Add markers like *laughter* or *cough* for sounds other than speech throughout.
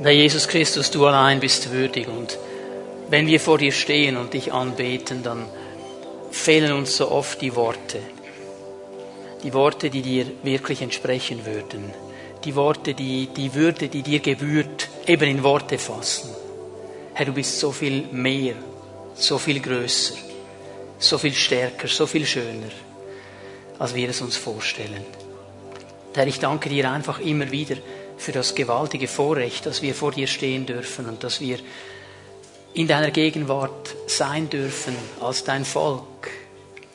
Herr Jesus Christus, du allein bist würdig und wenn wir vor dir stehen und dich anbeten, dann fehlen uns so oft die Worte. Die Worte, die dir wirklich entsprechen würden. Die Worte, die die Würde, die dir gebührt, eben in Worte fassen. Herr, du bist so viel mehr, so viel größer, so viel stärker, so viel schöner, als wir es uns vorstellen. Herr, ich danke dir einfach immer wieder für das gewaltige Vorrecht, dass wir vor dir stehen dürfen und dass wir in deiner Gegenwart sein dürfen als dein Volk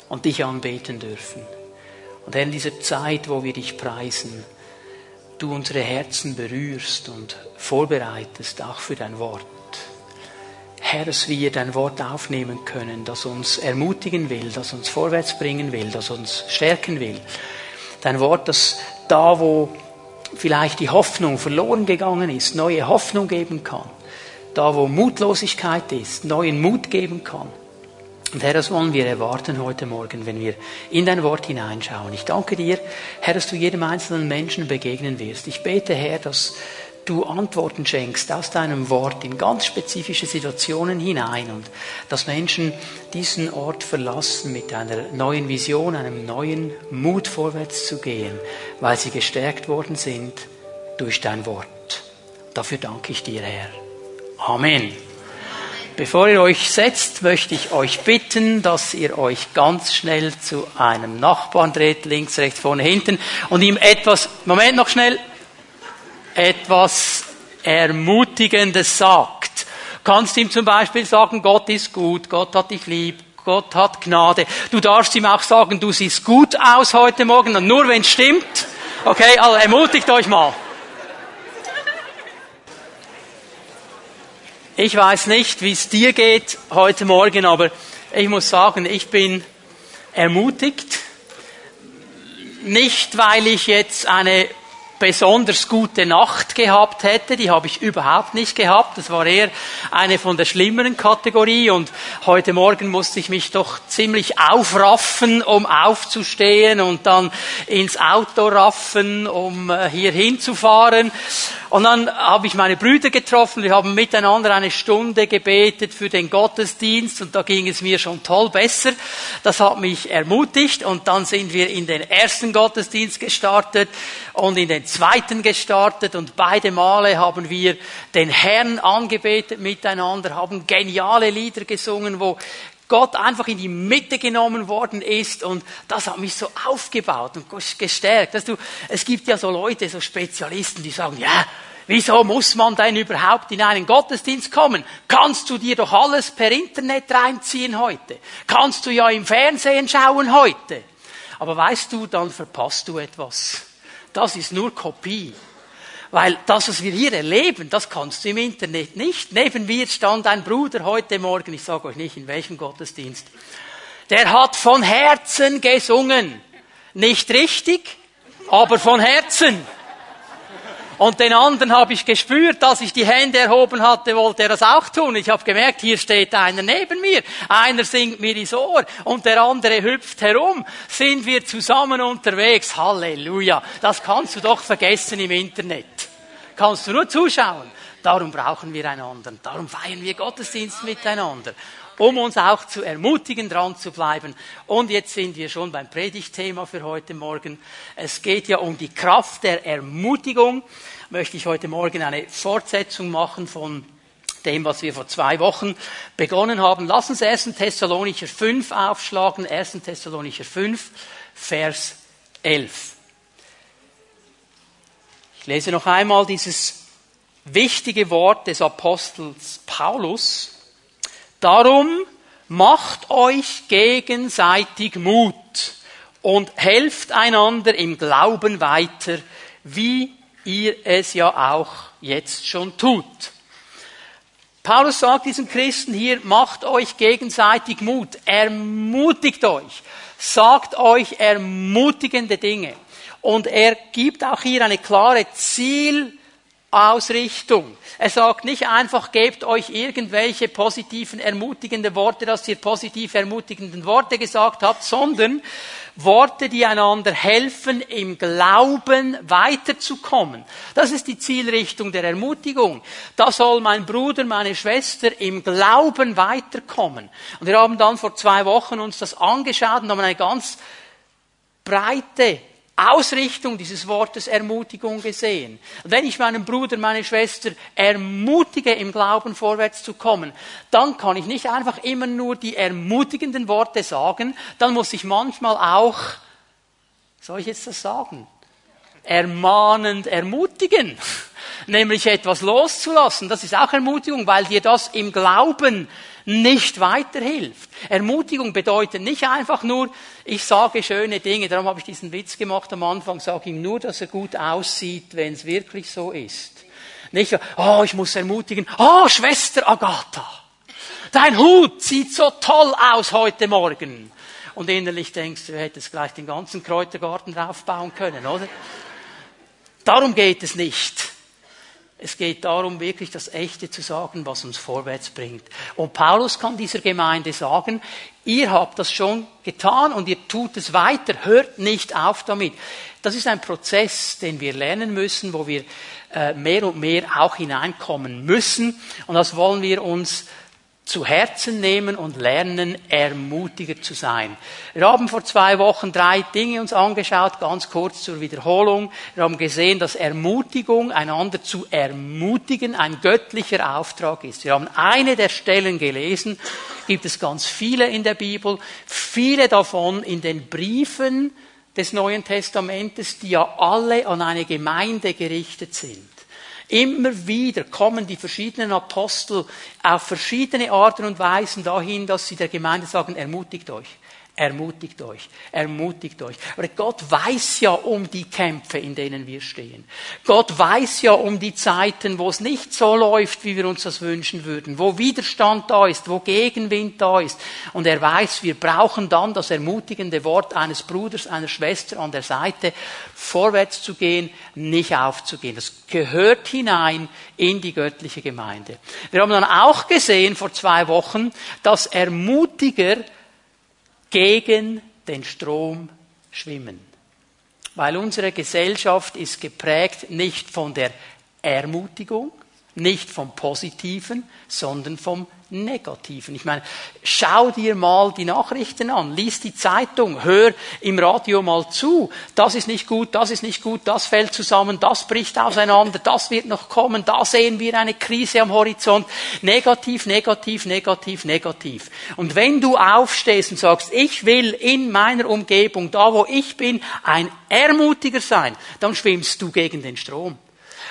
und dich anbeten dürfen. Und Herr, in dieser Zeit, wo wir dich preisen, du unsere Herzen berührst und vorbereitest, auch für dein Wort. Herr, dass wir dein Wort aufnehmen können, das uns ermutigen will, das uns vorwärts bringen will, das uns stärken will. Dein Wort, das da, wo vielleicht die Hoffnung verloren gegangen ist, neue Hoffnung geben kann. Da, wo Mutlosigkeit ist, neuen Mut geben kann. Und Herr, das wollen wir erwarten heute Morgen, wenn wir in dein Wort hineinschauen. Ich danke dir, Herr, dass du jedem einzelnen Menschen begegnen wirst. Ich bete, Herr, dass du Antworten schenkst aus deinem Wort in ganz spezifische Situationen hinein und dass Menschen diesen Ort verlassen mit einer neuen Vision, einem neuen Mut vorwärts zu gehen, weil sie gestärkt worden sind durch dein Wort. Dafür danke ich dir, Herr. Amen. Bevor ihr euch setzt, möchte ich euch bitten, dass ihr euch ganz schnell zu einem Nachbarn dreht, links, rechts, vorne, hinten, und ihm etwas, Moment noch schnell, etwas Ermutigendes sagt. Kannst ihm zum Beispiel sagen, Gott ist gut, Gott hat dich lieb, Gott hat Gnade. Du darfst ihm auch sagen, du siehst gut aus heute Morgen, nur wenn es stimmt. Okay, also ermutigt euch mal. Ich weiß nicht, wie es dir geht heute Morgen, aber ich muss sagen, ich bin ermutigt. Nicht, weil ich jetzt eine besonders gute Nacht gehabt hätte. Die habe ich überhaupt nicht gehabt. Das war eher eine von der schlimmeren Kategorie. Und heute Morgen musste ich mich doch ziemlich aufraffen, um aufzustehen und dann ins Auto raffen, um äh, hier hinzufahren. Und dann habe ich meine Brüder getroffen. Wir haben miteinander eine Stunde gebetet für den Gottesdienst und da ging es mir schon toll besser. Das hat mich ermutigt und dann sind wir in den ersten Gottesdienst gestartet und in den zweiten gestartet und beide Male haben wir den Herrn angebetet miteinander, haben geniale Lieder gesungen, wo Gott einfach in die Mitte genommen worden ist und das hat mich so aufgebaut und gestärkt. Dass du, es gibt ja so Leute, so Spezialisten, die sagen, ja, wieso muss man denn überhaupt in einen Gottesdienst kommen? Kannst du dir doch alles per Internet reinziehen heute? Kannst du ja im Fernsehen schauen heute? Aber weißt du, dann verpasst du etwas das ist nur Kopie. Weil das, was wir hier erleben, das kannst du im Internet nicht. Neben mir stand ein Bruder heute Morgen, ich sage euch nicht in welchem Gottesdienst, der hat von Herzen gesungen. Nicht richtig, aber von Herzen. Und den anderen habe ich gespürt, dass ich die Hände erhoben hatte, wollte er das auch tun. Ich habe gemerkt, hier steht einer neben mir. Einer singt mir ins Ohr und der andere hüpft herum. Sind wir zusammen unterwegs? Halleluja. Das kannst du doch vergessen im Internet. Kannst du nur zuschauen. Darum brauchen wir einander. Darum feiern wir Gottesdienst miteinander um uns auch zu ermutigen, dran zu bleiben. Und jetzt sind wir schon beim Predigtthema für heute Morgen. Es geht ja um die Kraft der Ermutigung. Möchte ich heute Morgen eine Fortsetzung machen von dem, was wir vor zwei Wochen begonnen haben. Lass uns 1. Thessalonicher 5 aufschlagen. 1. Thessalonicher 5, Vers 11. Ich lese noch einmal dieses wichtige Wort des Apostels Paulus Darum macht euch gegenseitig Mut und helft einander im Glauben weiter, wie ihr es ja auch jetzt schon tut. Paulus sagt diesen Christen hier, macht euch gegenseitig Mut, ermutigt euch, sagt euch ermutigende Dinge. Und er gibt auch hier eine klare Ziel, Ausrichtung. Er sagt nicht einfach, gebt euch irgendwelche positiven, ermutigenden Worte, dass ihr positiv ermutigenden Worte gesagt habt, sondern Worte, die einander helfen, im Glauben weiterzukommen. Das ist die Zielrichtung der Ermutigung. Da soll mein Bruder, meine Schwester im Glauben weiterkommen. Und wir haben dann vor zwei Wochen uns das angeschaut und haben eine ganz breite Ausrichtung dieses Wortes Ermutigung gesehen. Wenn ich meinen Bruder, meine Schwester ermutige, im Glauben vorwärts zu kommen, dann kann ich nicht einfach immer nur die ermutigenden Worte sagen, dann muss ich manchmal auch, soll ich jetzt das sagen, ermahnend ermutigen, *laughs* nämlich etwas loszulassen. Das ist auch Ermutigung, weil dir das im Glauben nicht weiterhilft. Ermutigung bedeutet nicht einfach nur, ich sage schöne Dinge, darum habe ich diesen Witz gemacht am Anfang, sage ihm nur, dass er gut aussieht, wenn es wirklich so ist. Nicht, oh, ich muss ermutigen, oh, Schwester Agatha, dein Hut sieht so toll aus heute Morgen. Und innerlich denkst du, du hättest gleich den ganzen Kräutergarten draufbauen können, oder? Darum geht es nicht. Es geht darum, wirklich das Echte zu sagen, was uns vorwärts bringt. Und Paulus kann dieser Gemeinde sagen, ihr habt das schon getan und ihr tut es weiter, hört nicht auf damit. Das ist ein Prozess, den wir lernen müssen, wo wir äh, mehr und mehr auch hineinkommen müssen. Und das wollen wir uns zu Herzen nehmen und lernen, ermutiger zu sein. Wir haben vor zwei Wochen drei Dinge uns angeschaut, ganz kurz zur Wiederholung. Wir haben gesehen, dass Ermutigung, einander zu ermutigen, ein göttlicher Auftrag ist. Wir haben eine der Stellen gelesen, gibt es ganz viele in der Bibel, viele davon in den Briefen des Neuen Testamentes, die ja alle an eine Gemeinde gerichtet sind. Immer wieder kommen die verschiedenen Apostel auf verschiedene Arten und Weisen dahin, dass sie der Gemeinde sagen, ermutigt euch. Ermutigt euch, ermutigt euch. Aber Gott weiß ja um die Kämpfe, in denen wir stehen. Gott weiß ja um die Zeiten, wo es nicht so läuft, wie wir uns das wünschen würden, wo Widerstand da ist, wo Gegenwind da ist. Und er weiß, wir brauchen dann das ermutigende Wort eines Bruders, einer Schwester an der Seite, vorwärts zu gehen, nicht aufzugehen. Das gehört hinein in die göttliche Gemeinde. Wir haben dann auch gesehen vor zwei Wochen, dass Ermutiger gegen den Strom schwimmen. Weil unsere Gesellschaft ist geprägt nicht von der Ermutigung, nicht vom Positiven, sondern vom Negativen. Ich meine, schau dir mal die Nachrichten an, lies die Zeitung, hör im Radio mal zu. Das ist nicht gut, das ist nicht gut, das fällt zusammen, das bricht auseinander, das wird noch kommen, da sehen wir eine Krise am Horizont. Negativ, negativ, negativ, negativ. Und wenn du aufstehst und sagst, ich will in meiner Umgebung, da wo ich bin, ein Ermutiger sein, dann schwimmst du gegen den Strom.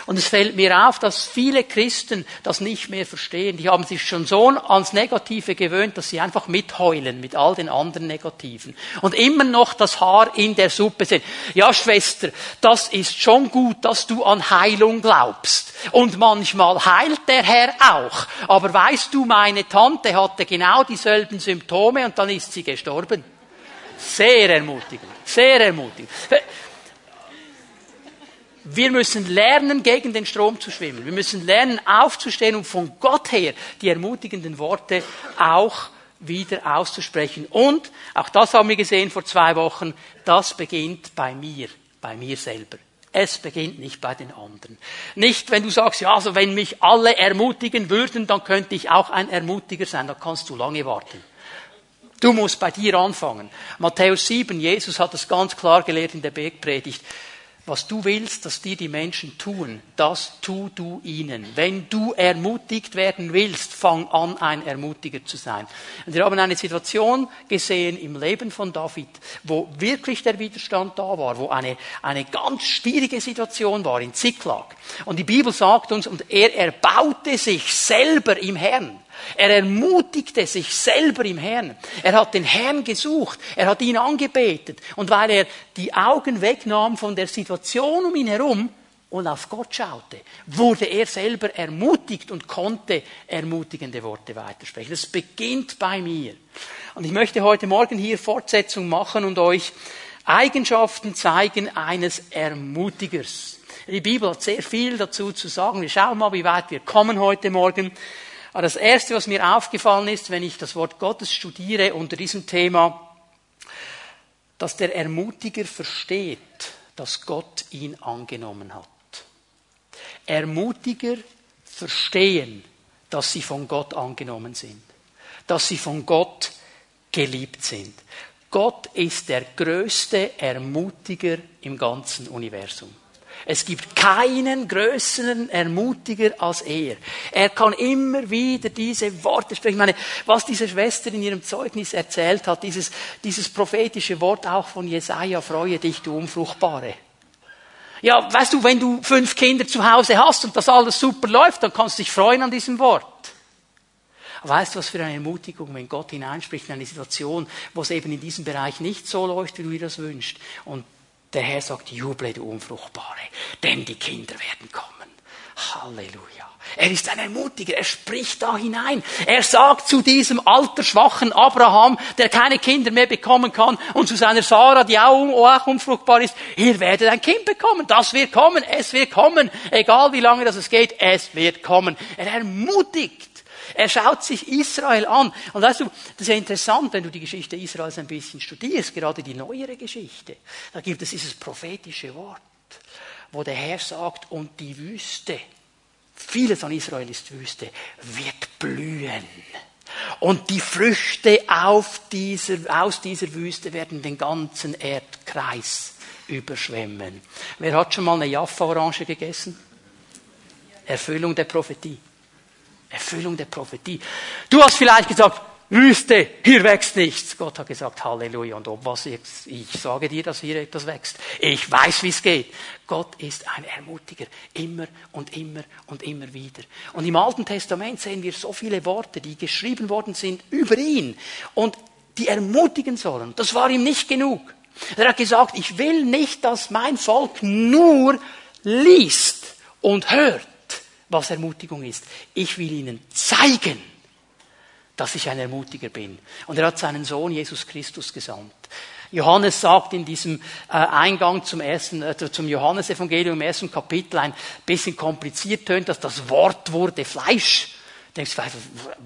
Und es fällt mir auf, dass viele Christen das nicht mehr verstehen. Die haben sich schon so ans Negative gewöhnt, dass sie einfach mitheulen mit all den anderen Negativen. Und immer noch das Haar in der Suppe sehen. Ja, Schwester, das ist schon gut, dass du an Heilung glaubst. Und manchmal heilt der Herr auch. Aber weißt du, meine Tante hatte genau dieselben Symptome und dann ist sie gestorben. Sehr ermutigend. Sehr ermutigend. Wir müssen lernen, gegen den Strom zu schwimmen. Wir müssen lernen, aufzustehen und von Gott her die ermutigenden Worte auch wieder auszusprechen. Und, auch das haben wir gesehen vor zwei Wochen, das beginnt bei mir, bei mir selber. Es beginnt nicht bei den anderen. Nicht, wenn du sagst, ja, also wenn mich alle ermutigen würden, dann könnte ich auch ein Ermutiger sein, dann kannst du lange warten. Du musst bei dir anfangen. Matthäus 7, Jesus hat das ganz klar gelehrt in der Bergpredigt. Was du willst, dass dir die Menschen tun, das tu du ihnen. Wenn du ermutigt werden willst, fang an, ein Ermutiger zu sein. Und wir haben eine Situation gesehen im Leben von David, wo wirklich der Widerstand da war, wo eine, eine ganz schwierige Situation war in Ziklag. Und die Bibel sagt uns, und er erbaute sich selber im Herrn. Er ermutigte sich selber im Herrn. Er hat den Herrn gesucht. Er hat ihn angebetet. Und weil er die Augen wegnahm von der Situation um ihn herum und auf Gott schaute, wurde er selber ermutigt und konnte ermutigende Worte weitersprechen. Das beginnt bei mir. Und ich möchte heute Morgen hier Fortsetzung machen und euch Eigenschaften zeigen eines Ermutigers. Die Bibel hat sehr viel dazu zu sagen. Wir schauen mal, wie weit wir kommen heute Morgen. Aber das Erste, was mir aufgefallen ist, wenn ich das Wort Gottes studiere unter diesem Thema, dass der Ermutiger versteht, dass Gott ihn angenommen hat. Ermutiger verstehen, dass sie von Gott angenommen sind, dass sie von Gott geliebt sind. Gott ist der größte Ermutiger im ganzen Universum. Es gibt keinen größeren Ermutiger als er. Er kann immer wieder diese Worte sprechen. Ich meine, was diese Schwester in ihrem Zeugnis erzählt hat, dieses, dieses prophetische Wort auch von Jesaja, freue dich, du Unfruchtbare. Ja, weißt du, wenn du fünf Kinder zu Hause hast und das alles super läuft, dann kannst du dich freuen an diesem Wort. Weißt du, was für eine Ermutigung, wenn Gott hineinspricht in eine Situation, wo es eben in diesem Bereich nicht so läuft, wie du dir das wünschst. Und der Herr sagt, juble, du Unfruchtbare, denn die Kinder werden kommen. Halleluja. Er ist ein Ermutiger, er spricht da hinein. Er sagt zu diesem altersschwachen Abraham, der keine Kinder mehr bekommen kann, und zu seiner Sarah, die auch unfruchtbar ist, ihr werdet ein Kind bekommen, das wird kommen, es wird kommen, egal wie lange das es geht, es wird kommen. Er ermutigt. Er schaut sich Israel an. Und weißt du, das ist ja interessant, wenn du die Geschichte Israels ein bisschen studierst, gerade die neuere Geschichte. Da gibt es dieses prophetische Wort, wo der Herr sagt, und die Wüste, vieles an Israel ist Wüste, wird blühen. Und die Früchte dieser, aus dieser Wüste werden den ganzen Erdkreis überschwemmen. Wer hat schon mal eine Jaffa-Orange gegessen? Erfüllung der Prophetie. Erfüllung der Prophetie. Du hast vielleicht gesagt, Wüste, hier wächst nichts. Gott hat gesagt, Halleluja. Und ob was ich, ich sage dir, dass hier etwas wächst. Ich weiß, wie es geht. Gott ist ein Ermutiger. Immer und immer und immer wieder. Und im Alten Testament sehen wir so viele Worte, die geschrieben worden sind über ihn. Und die ermutigen sollen. Das war ihm nicht genug. Er hat gesagt, ich will nicht, dass mein Volk nur liest und hört was Ermutigung ist. Ich will ihnen zeigen, dass ich ein Ermutiger bin. Und er hat seinen Sohn Jesus Christus gesandt. Johannes sagt in diesem äh, Eingang zum ersten, äh, zum Johannesevangelium im ersten Kapitel ein bisschen kompliziert tönt, dass das Wort wurde Fleisch denkst du,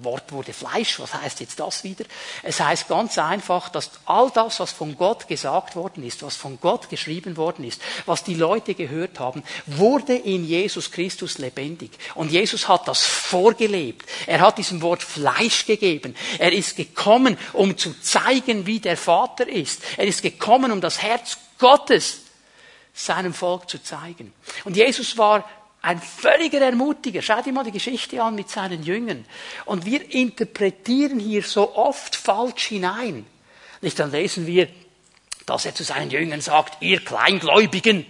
Wort wurde Fleisch, was heißt jetzt das wieder? Es heißt ganz einfach, dass all das, was von Gott gesagt worden ist, was von Gott geschrieben worden ist, was die Leute gehört haben, wurde in Jesus Christus lebendig. Und Jesus hat das vorgelebt. Er hat diesem Wort Fleisch gegeben. Er ist gekommen, um zu zeigen, wie der Vater ist. Er ist gekommen, um das Herz Gottes seinem Volk zu zeigen. Und Jesus war ein völliger Ermutiger. Schau dir mal die Geschichte an mit seinen Jüngern. Und wir interpretieren hier so oft falsch hinein. Nicht dann lesen wir, dass er zu seinen Jüngern sagt, ihr Kleingläubigen.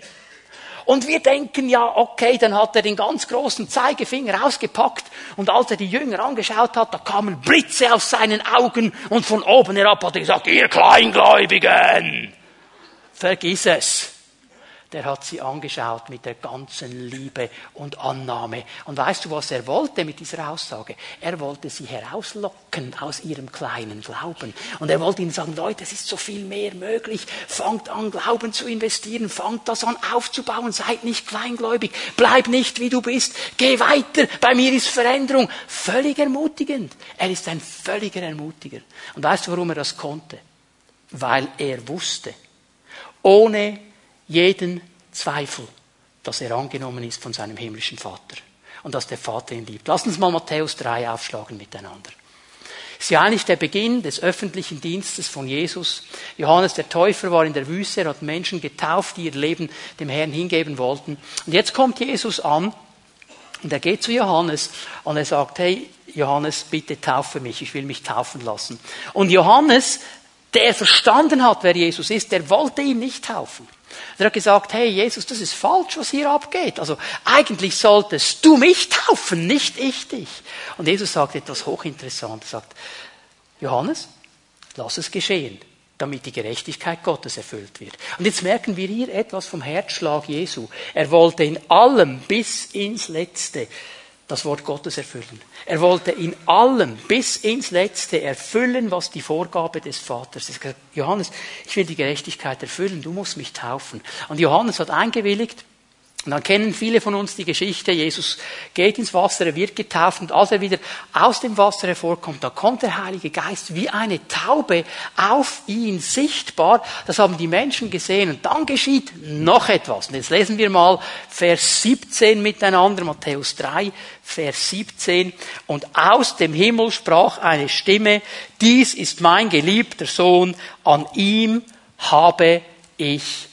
Und wir denken ja, okay, dann hat er den ganz großen Zeigefinger ausgepackt und als er die Jünger angeschaut hat, da kamen Blitze aus seinen Augen und von oben herab hat er gesagt, ihr Kleingläubigen, vergiss es der hat sie angeschaut mit der ganzen Liebe und Annahme. Und weißt du, was er wollte mit dieser Aussage? Er wollte sie herauslocken aus ihrem kleinen Glauben. Und er wollte ihnen sagen, Leute, es ist so viel mehr möglich. Fangt an, Glauben zu investieren. Fangt das an aufzubauen. Seid nicht kleingläubig. Bleib nicht, wie du bist. Geh weiter. Bei mir ist Veränderung. Völlig ermutigend. Er ist ein völliger Ermutiger. Und weißt du, warum er das konnte? Weil er wusste, ohne jeden Zweifel, dass er angenommen ist von seinem himmlischen Vater und dass der Vater ihn liebt. Lass uns mal Matthäus 3 aufschlagen miteinander. Es ist ja eigentlich der Beginn des öffentlichen Dienstes von Jesus. Johannes der Täufer war in der Wüste, er hat Menschen getauft, die ihr Leben dem Herrn hingeben wollten. Und jetzt kommt Jesus an und er geht zu Johannes und er sagt, hey, Johannes, bitte taufe mich, ich will mich taufen lassen. Und Johannes, der verstanden hat, wer Jesus ist, der wollte ihn nicht taufen. Er hat gesagt, hey Jesus, das ist falsch, was hier abgeht. Also eigentlich solltest du mich taufen, nicht ich dich. Und Jesus sagt etwas hochinteressantes. Er sagt, Johannes, lass es geschehen, damit die Gerechtigkeit Gottes erfüllt wird. Und jetzt merken wir hier etwas vom Herzschlag Jesu. Er wollte in allem bis ins Letzte das Wort Gottes erfüllen. Er wollte in allem bis ins Letzte erfüllen, was die Vorgabe des Vaters ist. Johannes, ich will die Gerechtigkeit erfüllen, du musst mich taufen. Und Johannes hat eingewilligt Und dann kennen viele von uns die Geschichte, Jesus geht ins Wasser, er wird getauft und als er wieder aus dem Wasser hervorkommt, da kommt der Heilige Geist wie eine Taube auf ihn sichtbar. Das haben die Menschen gesehen und dann geschieht noch etwas. Und jetzt lesen wir mal Vers 17 miteinander, Matthäus 3, Vers 17. Und aus dem Himmel sprach eine Stimme, dies ist mein geliebter Sohn, an ihm habe ich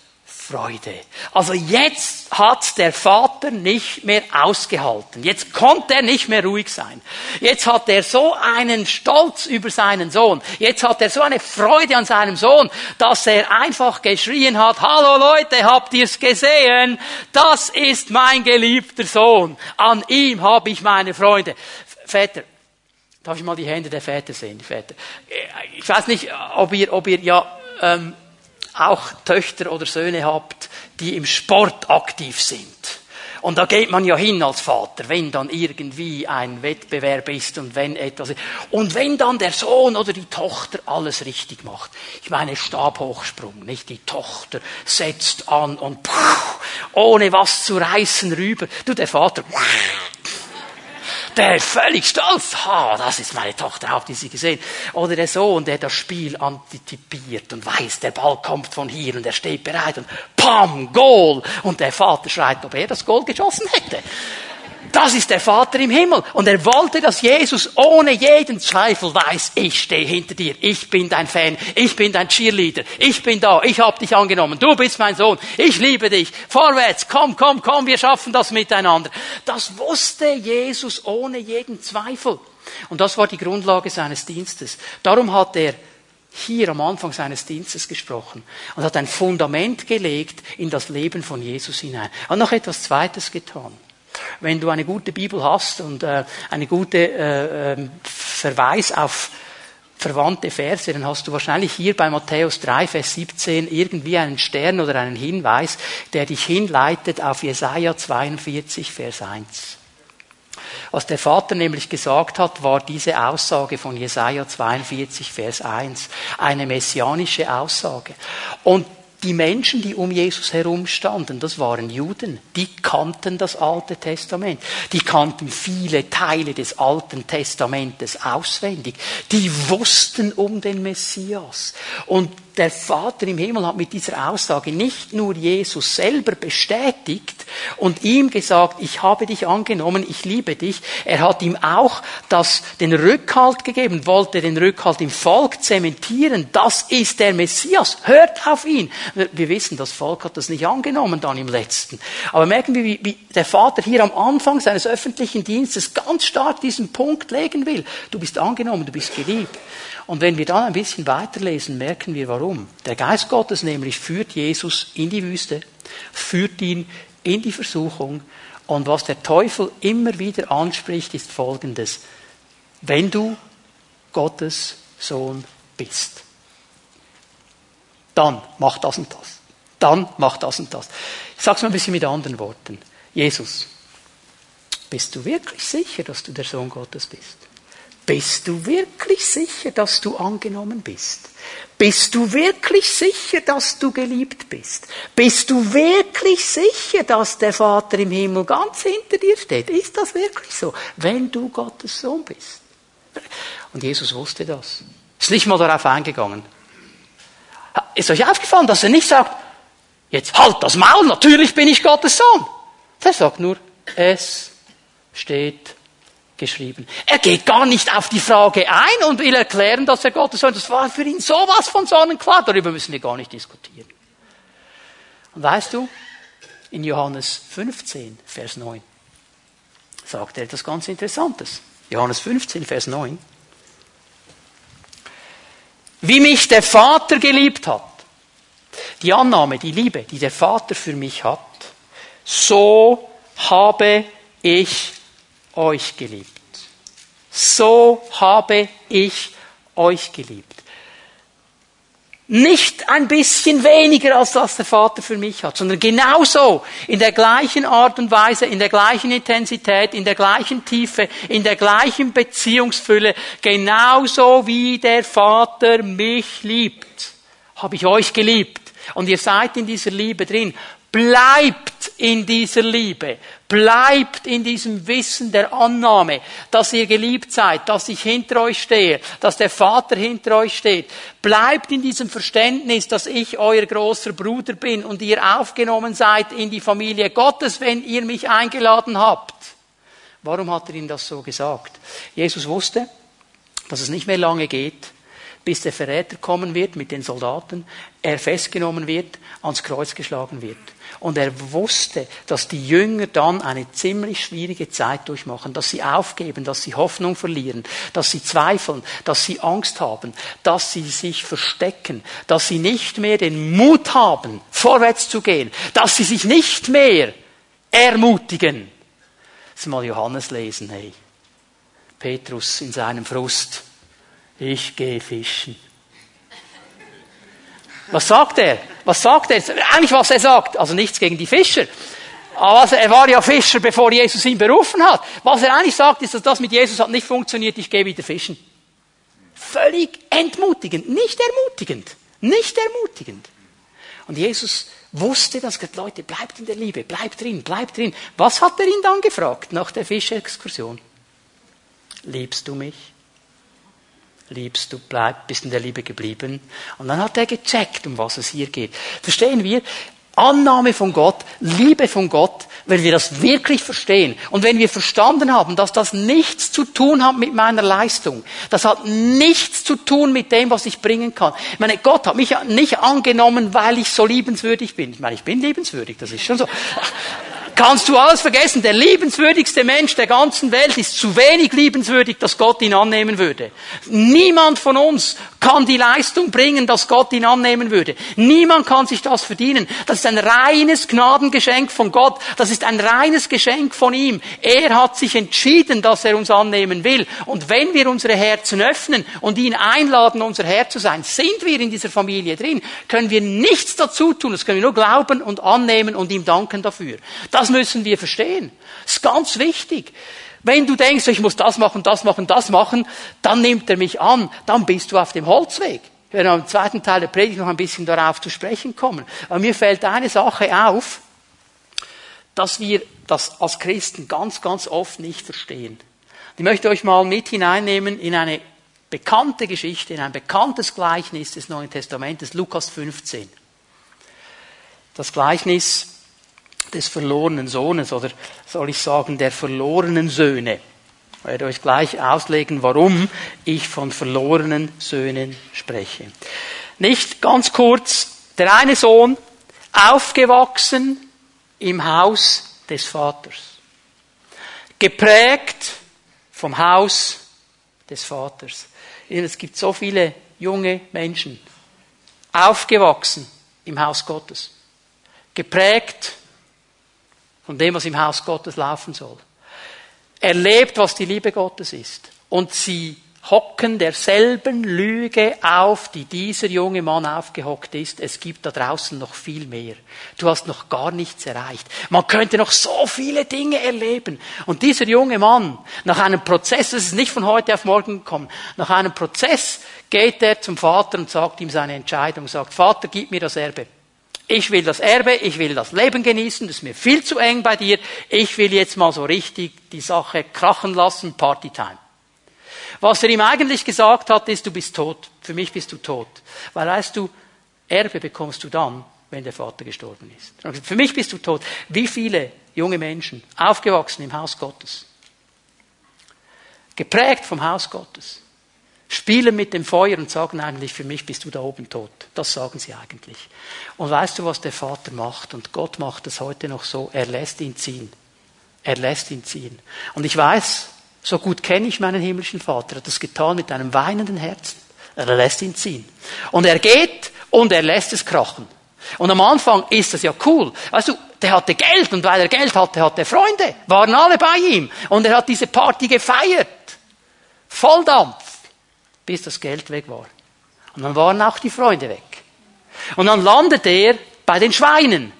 Freude. Also jetzt hat der Vater nicht mehr ausgehalten. Jetzt konnte er nicht mehr ruhig sein. Jetzt hat er so einen Stolz über seinen Sohn. Jetzt hat er so eine Freude an seinem Sohn, dass er einfach geschrien hat, hallo Leute, habt ihr's gesehen? Das ist mein geliebter Sohn. An ihm habe ich meine Freude. Väter, darf ich mal die Hände der Väter sehen, die Väter? Ich weiß nicht, ob ihr, ob ihr ja, ähm, auch Töchter oder Söhne habt, die im Sport aktiv sind. Und da geht man ja hin als Vater, wenn dann irgendwie ein Wettbewerb ist und wenn etwas ist. Und wenn dann der Sohn oder die Tochter alles richtig macht. Ich meine Stabhochsprung, nicht? Die Tochter setzt an und puh, ohne was zu reißen rüber. Du, der Vater, puh, der völlig stolz, ha, das ist meine Tochter, habt ihr sie gesehen? Oder der Sohn, der das Spiel antizipiert und weiß, der Ball kommt von hier und er steht bereit und pam, Goal! Und der Vater schreit, ob er das Goal geschossen hätte. Das ist der Vater im Himmel. Und er wollte, dass Jesus ohne jeden Zweifel weiß, ich stehe hinter dir, ich bin dein Fan, ich bin dein Cheerleader, ich bin da, ich habe dich angenommen, du bist mein Sohn, ich liebe dich, vorwärts, komm, komm, komm, wir schaffen das miteinander. Das wusste Jesus ohne jeden Zweifel. Und das war die Grundlage seines Dienstes. Darum hat er hier am Anfang seines Dienstes gesprochen und hat ein Fundament gelegt in das Leben von Jesus hinein. Er hat noch etwas Zweites getan. Wenn du eine gute Bibel hast und äh, eine gute äh, äh, Verweis auf verwandte Verse, dann hast du wahrscheinlich hier bei Matthäus 3, Vers 17 irgendwie einen Stern oder einen Hinweis, der dich hinleitet auf Jesaja 42, Vers 1. Was der Vater nämlich gesagt hat, war diese Aussage von Jesaja 42, Vers 1. Eine messianische Aussage. Und die Menschen, die um Jesus herum standen, das waren Juden, die kannten das Alte Testament. Die kannten viele Teile des Alten Testamentes auswendig. Die wussten um den Messias. Und der Vater im Himmel hat mit dieser Aussage nicht nur Jesus selber bestätigt und ihm gesagt, ich habe dich angenommen, ich liebe dich. Er hat ihm auch das, den Rückhalt gegeben, wollte den Rückhalt im Volk zementieren. Das ist der Messias. Hört auf ihn. Wir wissen, das Volk hat das nicht angenommen dann im letzten. Aber merken wir, wie, wie der Vater hier am Anfang seines öffentlichen Dienstes ganz stark diesen Punkt legen will. Du bist angenommen, du bist geliebt. Und wenn wir dann ein bisschen weiterlesen, merken wir warum. Der Geist Gottes nämlich führt Jesus in die Wüste, führt ihn in die Versuchung. Und was der Teufel immer wieder anspricht, ist Folgendes. Wenn du Gottes Sohn bist, dann mach das und das. Dann mach das und das. Ich sage es mal ein bisschen mit anderen Worten. Jesus, bist du wirklich sicher, dass du der Sohn Gottes bist? Bist du wirklich sicher, dass du angenommen bist? Bist du wirklich sicher, dass du geliebt bist? Bist du wirklich sicher, dass der Vater im Himmel ganz hinter dir steht? Ist das wirklich so, wenn du Gottes Sohn bist? Und Jesus wusste das. Ist nicht mal darauf eingegangen. Ist euch aufgefallen, dass er nicht sagt, jetzt halt das Maul, natürlich bin ich Gottes Sohn. Er sagt nur, es steht geschrieben. Er geht gar nicht auf die Frage ein und will erklären, dass er Gottes Sohn ist. Das war für ihn sowas von sonnenklar. Darüber müssen wir gar nicht diskutieren. Und weißt du, in Johannes 15, Vers 9, sagt er etwas ganz Interessantes. Johannes 15, Vers 9. Wie mich der Vater geliebt hat, die Annahme, die Liebe, die der Vater für mich hat, so habe ich euch geliebt. So habe ich euch geliebt. Nicht ein bisschen weniger als das der Vater für mich hat, sondern genauso in der gleichen Art und Weise, in der gleichen Intensität, in der gleichen Tiefe, in der gleichen Beziehungsfülle, genauso wie der Vater mich liebt, habe ich euch geliebt. Und ihr seid in dieser Liebe drin. Bleibt in dieser Liebe. Bleibt in diesem Wissen der Annahme, dass ihr geliebt seid, dass ich hinter euch stehe, dass der Vater hinter euch steht. Bleibt in diesem Verständnis, dass ich euer großer Bruder bin und ihr aufgenommen seid in die Familie Gottes, wenn ihr mich eingeladen habt. Warum hat er ihnen das so gesagt? Jesus wusste, dass es nicht mehr lange geht, bis der Verräter kommen wird mit den Soldaten, er festgenommen wird, ans Kreuz geschlagen wird. Und er wusste, dass die Jünger dann eine ziemlich schwierige Zeit durchmachen, dass sie aufgeben, dass sie Hoffnung verlieren, dass sie zweifeln, dass sie Angst haben, dass sie sich verstecken, dass sie nicht mehr den Mut haben, vorwärts zu gehen, dass sie sich nicht mehr ermutigen. Lass mal Johannes lesen, hey. Petrus in seinem Frust ich gehe fischen. Was sagt er? Was sagt er? Eigentlich was er sagt, also nichts gegen die Fischer. Aber er war ja Fischer, bevor Jesus ihn berufen hat. Was er eigentlich sagt, ist, dass das mit Jesus hat nicht funktioniert, ich gehe wieder fischen. Völlig entmutigend, nicht ermutigend, nicht ermutigend. Und Jesus wusste das, Leute, bleibt in der Liebe, bleibt drin, bleibt drin. Was hat er ihn dann gefragt nach der Fischexkursion? Liebst du mich? Liebst du, bleib, bist in der Liebe geblieben. Und dann hat er gecheckt, um was es hier geht. Verstehen wir? Annahme von Gott, Liebe von Gott, wenn wir das wirklich verstehen und wenn wir verstanden haben, dass das nichts zu tun hat mit meiner Leistung, das hat nichts zu tun mit dem, was ich bringen kann. Ich meine, Gott hat mich nicht angenommen, weil ich so liebenswürdig bin. Ich meine, ich bin liebenswürdig, das ist schon so kannst du alles vergessen. Der liebenswürdigste Mensch der ganzen Welt ist zu wenig liebenswürdig, dass Gott ihn annehmen würde. Niemand von uns kann die Leistung bringen, dass Gott ihn annehmen würde. Niemand kann sich das verdienen. Das ist ein reines Gnadengeschenk von Gott. Das ist ein reines Geschenk von ihm. Er hat sich entschieden, dass er uns annehmen will. Und wenn wir unsere Herzen öffnen und ihn einladen, unser Herr zu sein, sind wir in dieser Familie drin, können wir nichts dazu tun. Das können wir nur glauben und annehmen und ihm danken dafür. Das müssen wir verstehen. Das ist ganz wichtig. Wenn du denkst, ich muss das machen, das machen, das machen, dann nimmt er mich an, dann bist du auf dem Holzweg. Wir werden im zweiten Teil der Predigt noch ein bisschen darauf zu sprechen kommen. Aber mir fällt eine Sache auf, dass wir das als Christen ganz, ganz oft nicht verstehen. Ich möchte euch mal mit hineinnehmen in eine bekannte Geschichte, in ein bekanntes Gleichnis des Neuen Testamentes, Lukas 15. Das Gleichnis des verlorenen Sohnes oder soll ich sagen der verlorenen Söhne. Ich werde euch gleich auslegen, warum ich von verlorenen Söhnen spreche. Nicht ganz kurz, der eine Sohn, aufgewachsen im Haus des Vaters, geprägt vom Haus des Vaters. Es gibt so viele junge Menschen, aufgewachsen im Haus Gottes, geprägt von dem, was im Haus Gottes laufen soll. Erlebt, was die Liebe Gottes ist. Und sie hocken derselben Lüge auf, die dieser junge Mann aufgehockt ist. Es gibt da draußen noch viel mehr. Du hast noch gar nichts erreicht. Man könnte noch so viele Dinge erleben. Und dieser junge Mann, nach einem Prozess, das ist nicht von heute auf morgen gekommen, nach einem Prozess geht er zum Vater und sagt ihm seine Entscheidung, sagt, Vater, gib mir das Erbe. Ich will das Erbe, ich will das Leben genießen, das ist mir viel zu eng bei dir. Ich will jetzt mal so richtig die Sache krachen lassen, Partytime. Was er ihm eigentlich gesagt hat, ist, du bist tot. Für mich bist du tot. Weil weißt du, Erbe bekommst du dann, wenn der Vater gestorben ist. Für mich bist du tot. Wie viele junge Menschen, aufgewachsen im Haus Gottes, geprägt vom Haus Gottes, spielen mit dem Feuer und sagen eigentlich, für mich bist du da oben tot. Das sagen sie eigentlich. Und weißt du, was der Vater macht? Und Gott macht es heute noch so, er lässt ihn ziehen. Er lässt ihn ziehen. Und ich weiß, so gut kenne ich meinen himmlischen Vater, er hat das getan mit einem weinenden Herzen. Er lässt ihn ziehen. Und er geht und er lässt es krachen. Und am Anfang ist das ja cool. Weißt du, der hatte Geld und weil er Geld hatte, hatte er Freunde. Waren alle bei ihm. Und er hat diese Party gefeiert. Volldampf bis das Geld weg war. Und dann waren auch die Freunde weg. Und dann landete er bei den Schweinen.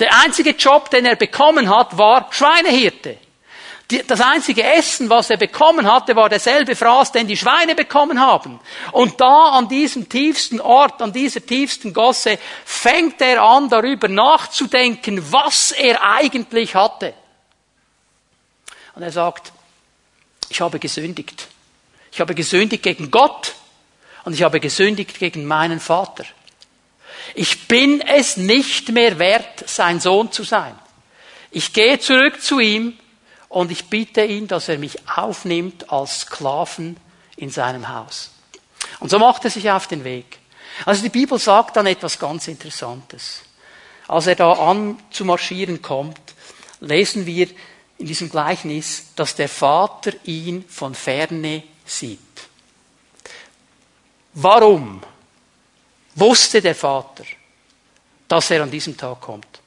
Der einzige Job, den er bekommen hat, war Schweinehirte. Das einzige Essen, was er bekommen hatte, war derselbe Fraß, den die Schweine bekommen haben. Und da an diesem tiefsten Ort, an dieser tiefsten Gosse, fängt er an, darüber nachzudenken, was er eigentlich hatte. Und er sagt, ich habe gesündigt. Ich habe gesündigt gegen Gott und ich habe gesündigt gegen meinen Vater. Ich bin es nicht mehr wert, sein Sohn zu sein. Ich gehe zurück zu ihm und ich bitte ihn, dass er mich aufnimmt als Sklaven in seinem Haus. Und so macht er sich auf den Weg. Also die Bibel sagt dann etwas ganz Interessantes. Als er da an zu marschieren kommt, lesen wir in diesem Gleichnis, dass der Vater ihn von ferne sieht. Warum wusste der Vater, dass er an diesem Tag kommt?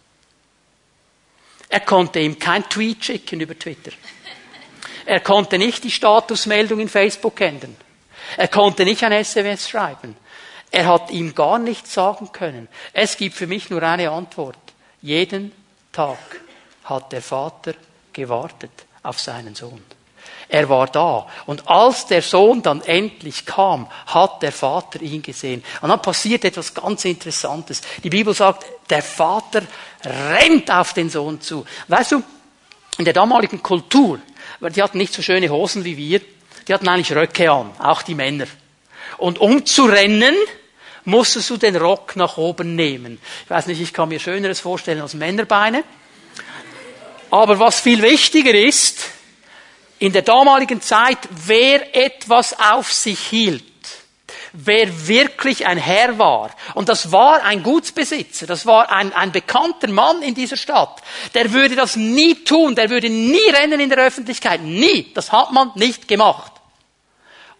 Er konnte ihm kein Tweet schicken über Twitter. Er konnte nicht die Statusmeldung in Facebook ändern. Er konnte nicht ein SMS schreiben. Er hat ihm gar nichts sagen können. Es gibt für mich nur eine Antwort. Jeden Tag hat der Vater gewartet auf seinen Sohn. Er war da. Und als der Sohn dann endlich kam, hat der Vater ihn gesehen. Und dann passiert etwas ganz Interessantes. Die Bibel sagt, der Vater rennt auf den Sohn zu. Weißt du, in der damaligen Kultur, die hatten nicht so schöne Hosen wie wir, die hatten eigentlich Röcke an, auch die Männer. Und um zu rennen, musstest du den Rock nach oben nehmen. Ich weiß nicht, ich kann mir Schöneres vorstellen als Männerbeine. Aber was viel wichtiger ist, in der damaligen Zeit, wer etwas auf sich hielt, wer wirklich ein Herr war, und das war ein Gutsbesitzer, das war ein, ein bekannter Mann in dieser Stadt, der würde das nie tun, der würde nie rennen in der Öffentlichkeit, nie, das hat man nicht gemacht.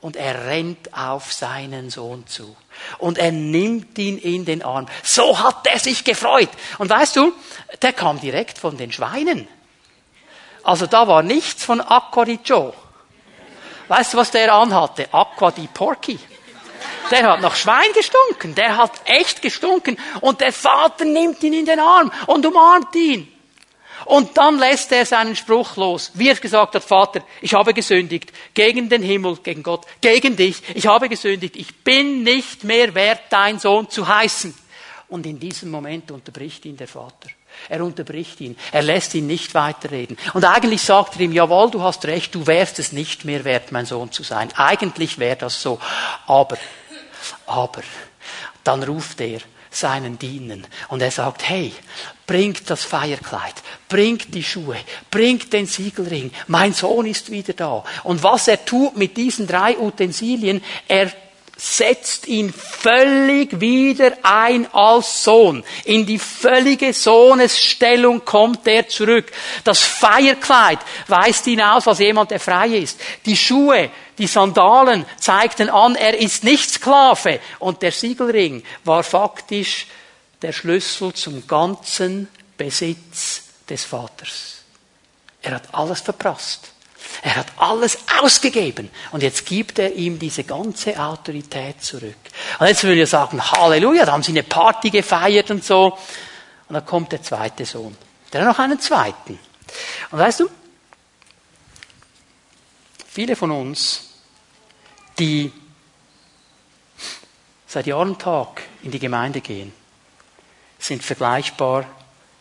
Und er rennt auf seinen Sohn zu. Und er nimmt ihn in den Arm. So hat er sich gefreut. Und weißt du, der kam direkt von den Schweinen. Also da war nichts von Aqua di Joe. Weißt du, was der anhatte? Aqua di Porky. Der hat nach Schwein gestunken. Der hat echt gestunken. Und der Vater nimmt ihn in den Arm und umarmt ihn. Und dann lässt er seinen Spruch los, wie er gesagt hat, Vater, ich habe gesündigt gegen den Himmel, gegen Gott, gegen dich. Ich habe gesündigt. Ich bin nicht mehr wert, dein Sohn zu heißen. Und in diesem Moment unterbricht ihn der Vater. Er unterbricht ihn. Er lässt ihn nicht weiterreden. Und eigentlich sagt er ihm, jawohl, du hast recht, du wärst es nicht mehr wert, mein Sohn zu sein. Eigentlich wäre das so. Aber, aber, dann ruft er seinen Dienern und er sagt, hey, bringt das Feierkleid, bringt die Schuhe, bringt den Siegelring, mein Sohn ist wieder da. Und was er tut mit diesen drei Utensilien, er setzt ihn völlig wieder ein als Sohn. In die völlige Sohnesstellung kommt er zurück. Das Feierkleid weist ihn aus als jemand, der frei ist. Die Schuhe, die Sandalen zeigten an, er ist nicht Sklave. Und der Siegelring war faktisch der Schlüssel zum ganzen Besitz des Vaters. Er hat alles verprasst. Er hat alles ausgegeben und jetzt gibt er ihm diese ganze Autorität zurück. Und jetzt würden wir sagen, Halleluja, da haben sie eine Party gefeiert und so. Und dann kommt der zweite Sohn. Der hat noch einen zweiten. Und weißt du, viele von uns, die seit Jahr und Tag in die Gemeinde gehen, sind vergleichbar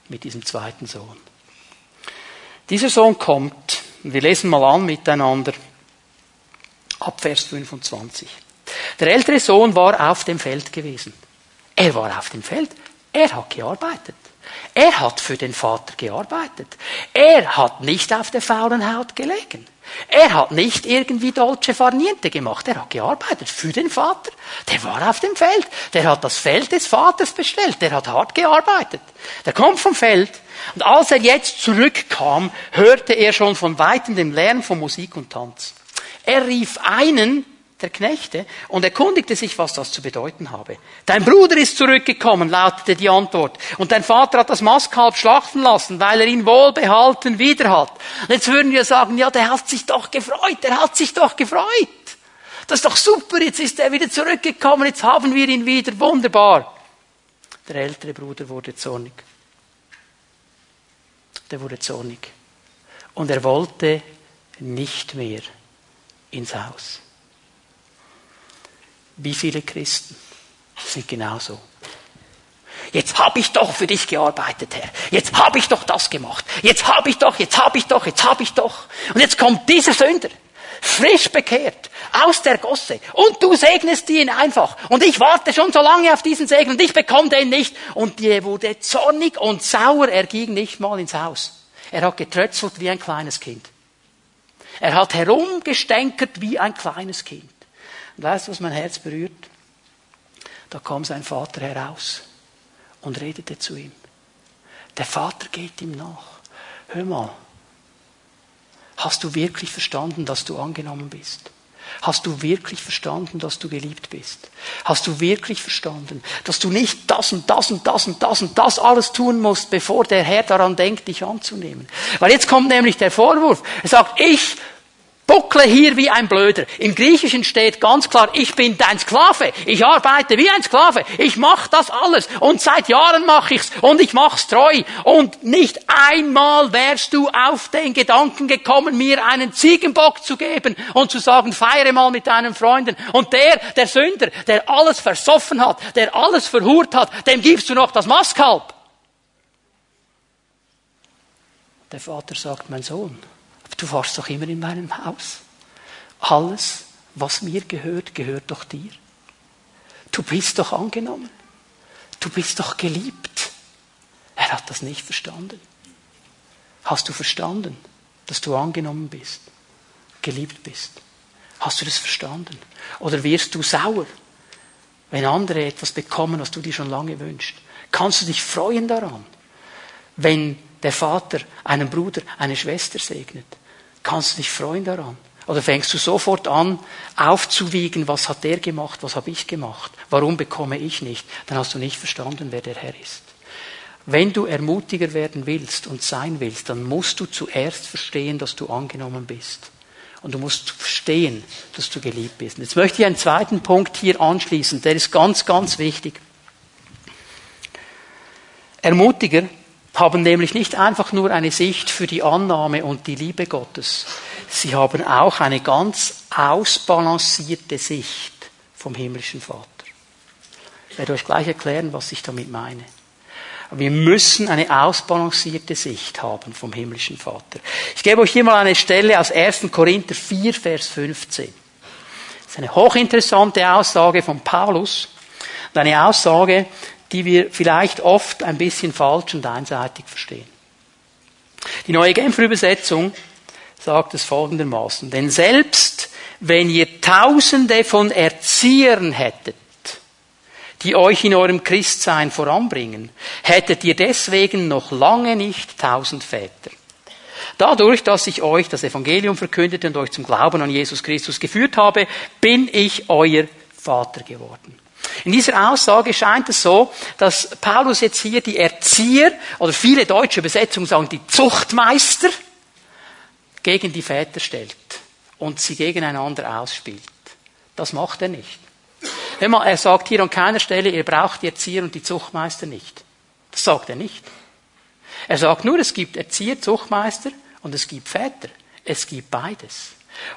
mit diesem zweiten Sohn. Dieser Sohn kommt wir lesen mal an miteinander ab Vers 25. Der ältere Sohn war auf dem Feld gewesen. Er war auf dem Feld. Er hat gearbeitet. Er hat für den Vater gearbeitet. Er hat nicht auf der faulen Haut gelegen. Er hat nicht irgendwie Dolce Farniente gemacht. Er hat gearbeitet für den Vater. Der war auf dem Feld. Der hat das Feld des Vaters bestellt. Der hat hart gearbeitet. Der kommt vom Feld. Und als er jetzt zurückkam, hörte er schon von weitem den Lärm von Musik und Tanz. Er rief einen der Knechte und erkundigte sich, was das zu bedeuten habe. Dein Bruder ist zurückgekommen, lautete die Antwort. Und dein Vater hat das Mastkalb schlachten lassen, weil er ihn wohlbehalten wieder hat. Und jetzt würden wir sagen, ja, der hat sich doch gefreut, der hat sich doch gefreut. Das ist doch super, jetzt ist er wieder zurückgekommen, jetzt haben wir ihn wieder, wunderbar. Der ältere Bruder wurde zornig. Der wurde zornig. Und er wollte nicht mehr ins Haus. Wie viele Christen sind genauso? Jetzt habe ich doch für dich gearbeitet, Herr. Jetzt habe ich doch das gemacht. Jetzt habe ich doch, jetzt habe ich doch, jetzt habe ich doch. Und jetzt kommt dieser Sünder, frisch bekehrt, aus der Gosse. Und du segnest ihn einfach. Und ich warte schon so lange auf diesen Segen und ich bekomme den nicht. Und die wurde zornig und sauer. Er ging nicht mal ins Haus. Er hat getrötzelt wie ein kleines Kind. Er hat herumgestänkert wie ein kleines Kind. Und weißt du, was mein Herz berührt? Da kam sein Vater heraus und redete zu ihm. Der Vater geht ihm nach. Hör mal, hast du wirklich verstanden, dass du angenommen bist? Hast du wirklich verstanden, dass du geliebt bist? Hast du wirklich verstanden, dass du nicht das und das und das und das und das alles tun musst, bevor der Herr daran denkt, dich anzunehmen? Weil jetzt kommt nämlich der Vorwurf. Er sagt, ich buckle hier wie ein Blöder. Im Griechischen steht ganz klar, ich bin dein Sklave. Ich arbeite wie ein Sklave. Ich mache das alles. Und seit Jahren mache ich's. Und ich mach's treu. Und nicht einmal wärst du auf den Gedanken gekommen, mir einen Ziegenbock zu geben und zu sagen, feiere mal mit deinen Freunden. Und der, der Sünder, der alles versoffen hat, der alles verhurt hat, dem gibst du noch das Maskalb. Der Vater sagt, mein Sohn, Du warst doch immer in meinem Haus. Alles, was mir gehört, gehört doch dir. Du bist doch angenommen. Du bist doch geliebt. Er hat das nicht verstanden. Hast du verstanden, dass du angenommen bist, geliebt bist? Hast du das verstanden? Oder wirst du sauer, wenn andere etwas bekommen, was du dir schon lange wünschst? Kannst du dich freuen daran, wenn der Vater einen Bruder, eine Schwester segnet? Kannst du dich freuen daran? Oder fängst du sofort an, aufzuwiegen, was hat der gemacht, was habe ich gemacht, warum bekomme ich nicht? Dann hast du nicht verstanden, wer der Herr ist. Wenn du ermutiger werden willst und sein willst, dann musst du zuerst verstehen, dass du angenommen bist. Und du musst verstehen, dass du geliebt bist. Jetzt möchte ich einen zweiten Punkt hier anschließen, der ist ganz, ganz wichtig. Ermutiger haben nämlich nicht einfach nur eine Sicht für die Annahme und die Liebe Gottes. Sie haben auch eine ganz ausbalancierte Sicht vom himmlischen Vater. Ich werde euch gleich erklären, was ich damit meine. Wir müssen eine ausbalancierte Sicht haben vom himmlischen Vater. Ich gebe euch hier mal eine Stelle aus 1. Korinther 4, Vers 15. Das ist eine hochinteressante Aussage von Paulus. Und eine Aussage, die wir vielleicht oft ein bisschen falsch und einseitig verstehen. Die neue Genfer Übersetzung sagt es folgendermaßen, denn selbst wenn ihr Tausende von Erziehern hättet, die euch in eurem Christsein voranbringen, hättet ihr deswegen noch lange nicht tausend Väter. Dadurch, dass ich euch das Evangelium verkündete und euch zum Glauben an Jesus Christus geführt habe, bin ich euer Vater geworden. In dieser Aussage scheint es so, dass Paulus jetzt hier die Erzieher oder viele deutsche Übersetzungen sagen die Zuchtmeister gegen die Väter stellt und sie gegeneinander ausspielt. Das macht er nicht. Er sagt hier an keiner Stelle, ihr braucht die Erzieher und die Zuchtmeister nicht. Das sagt er nicht. Er sagt nur, es gibt Erzieher, Zuchtmeister und es gibt Väter. Es gibt beides.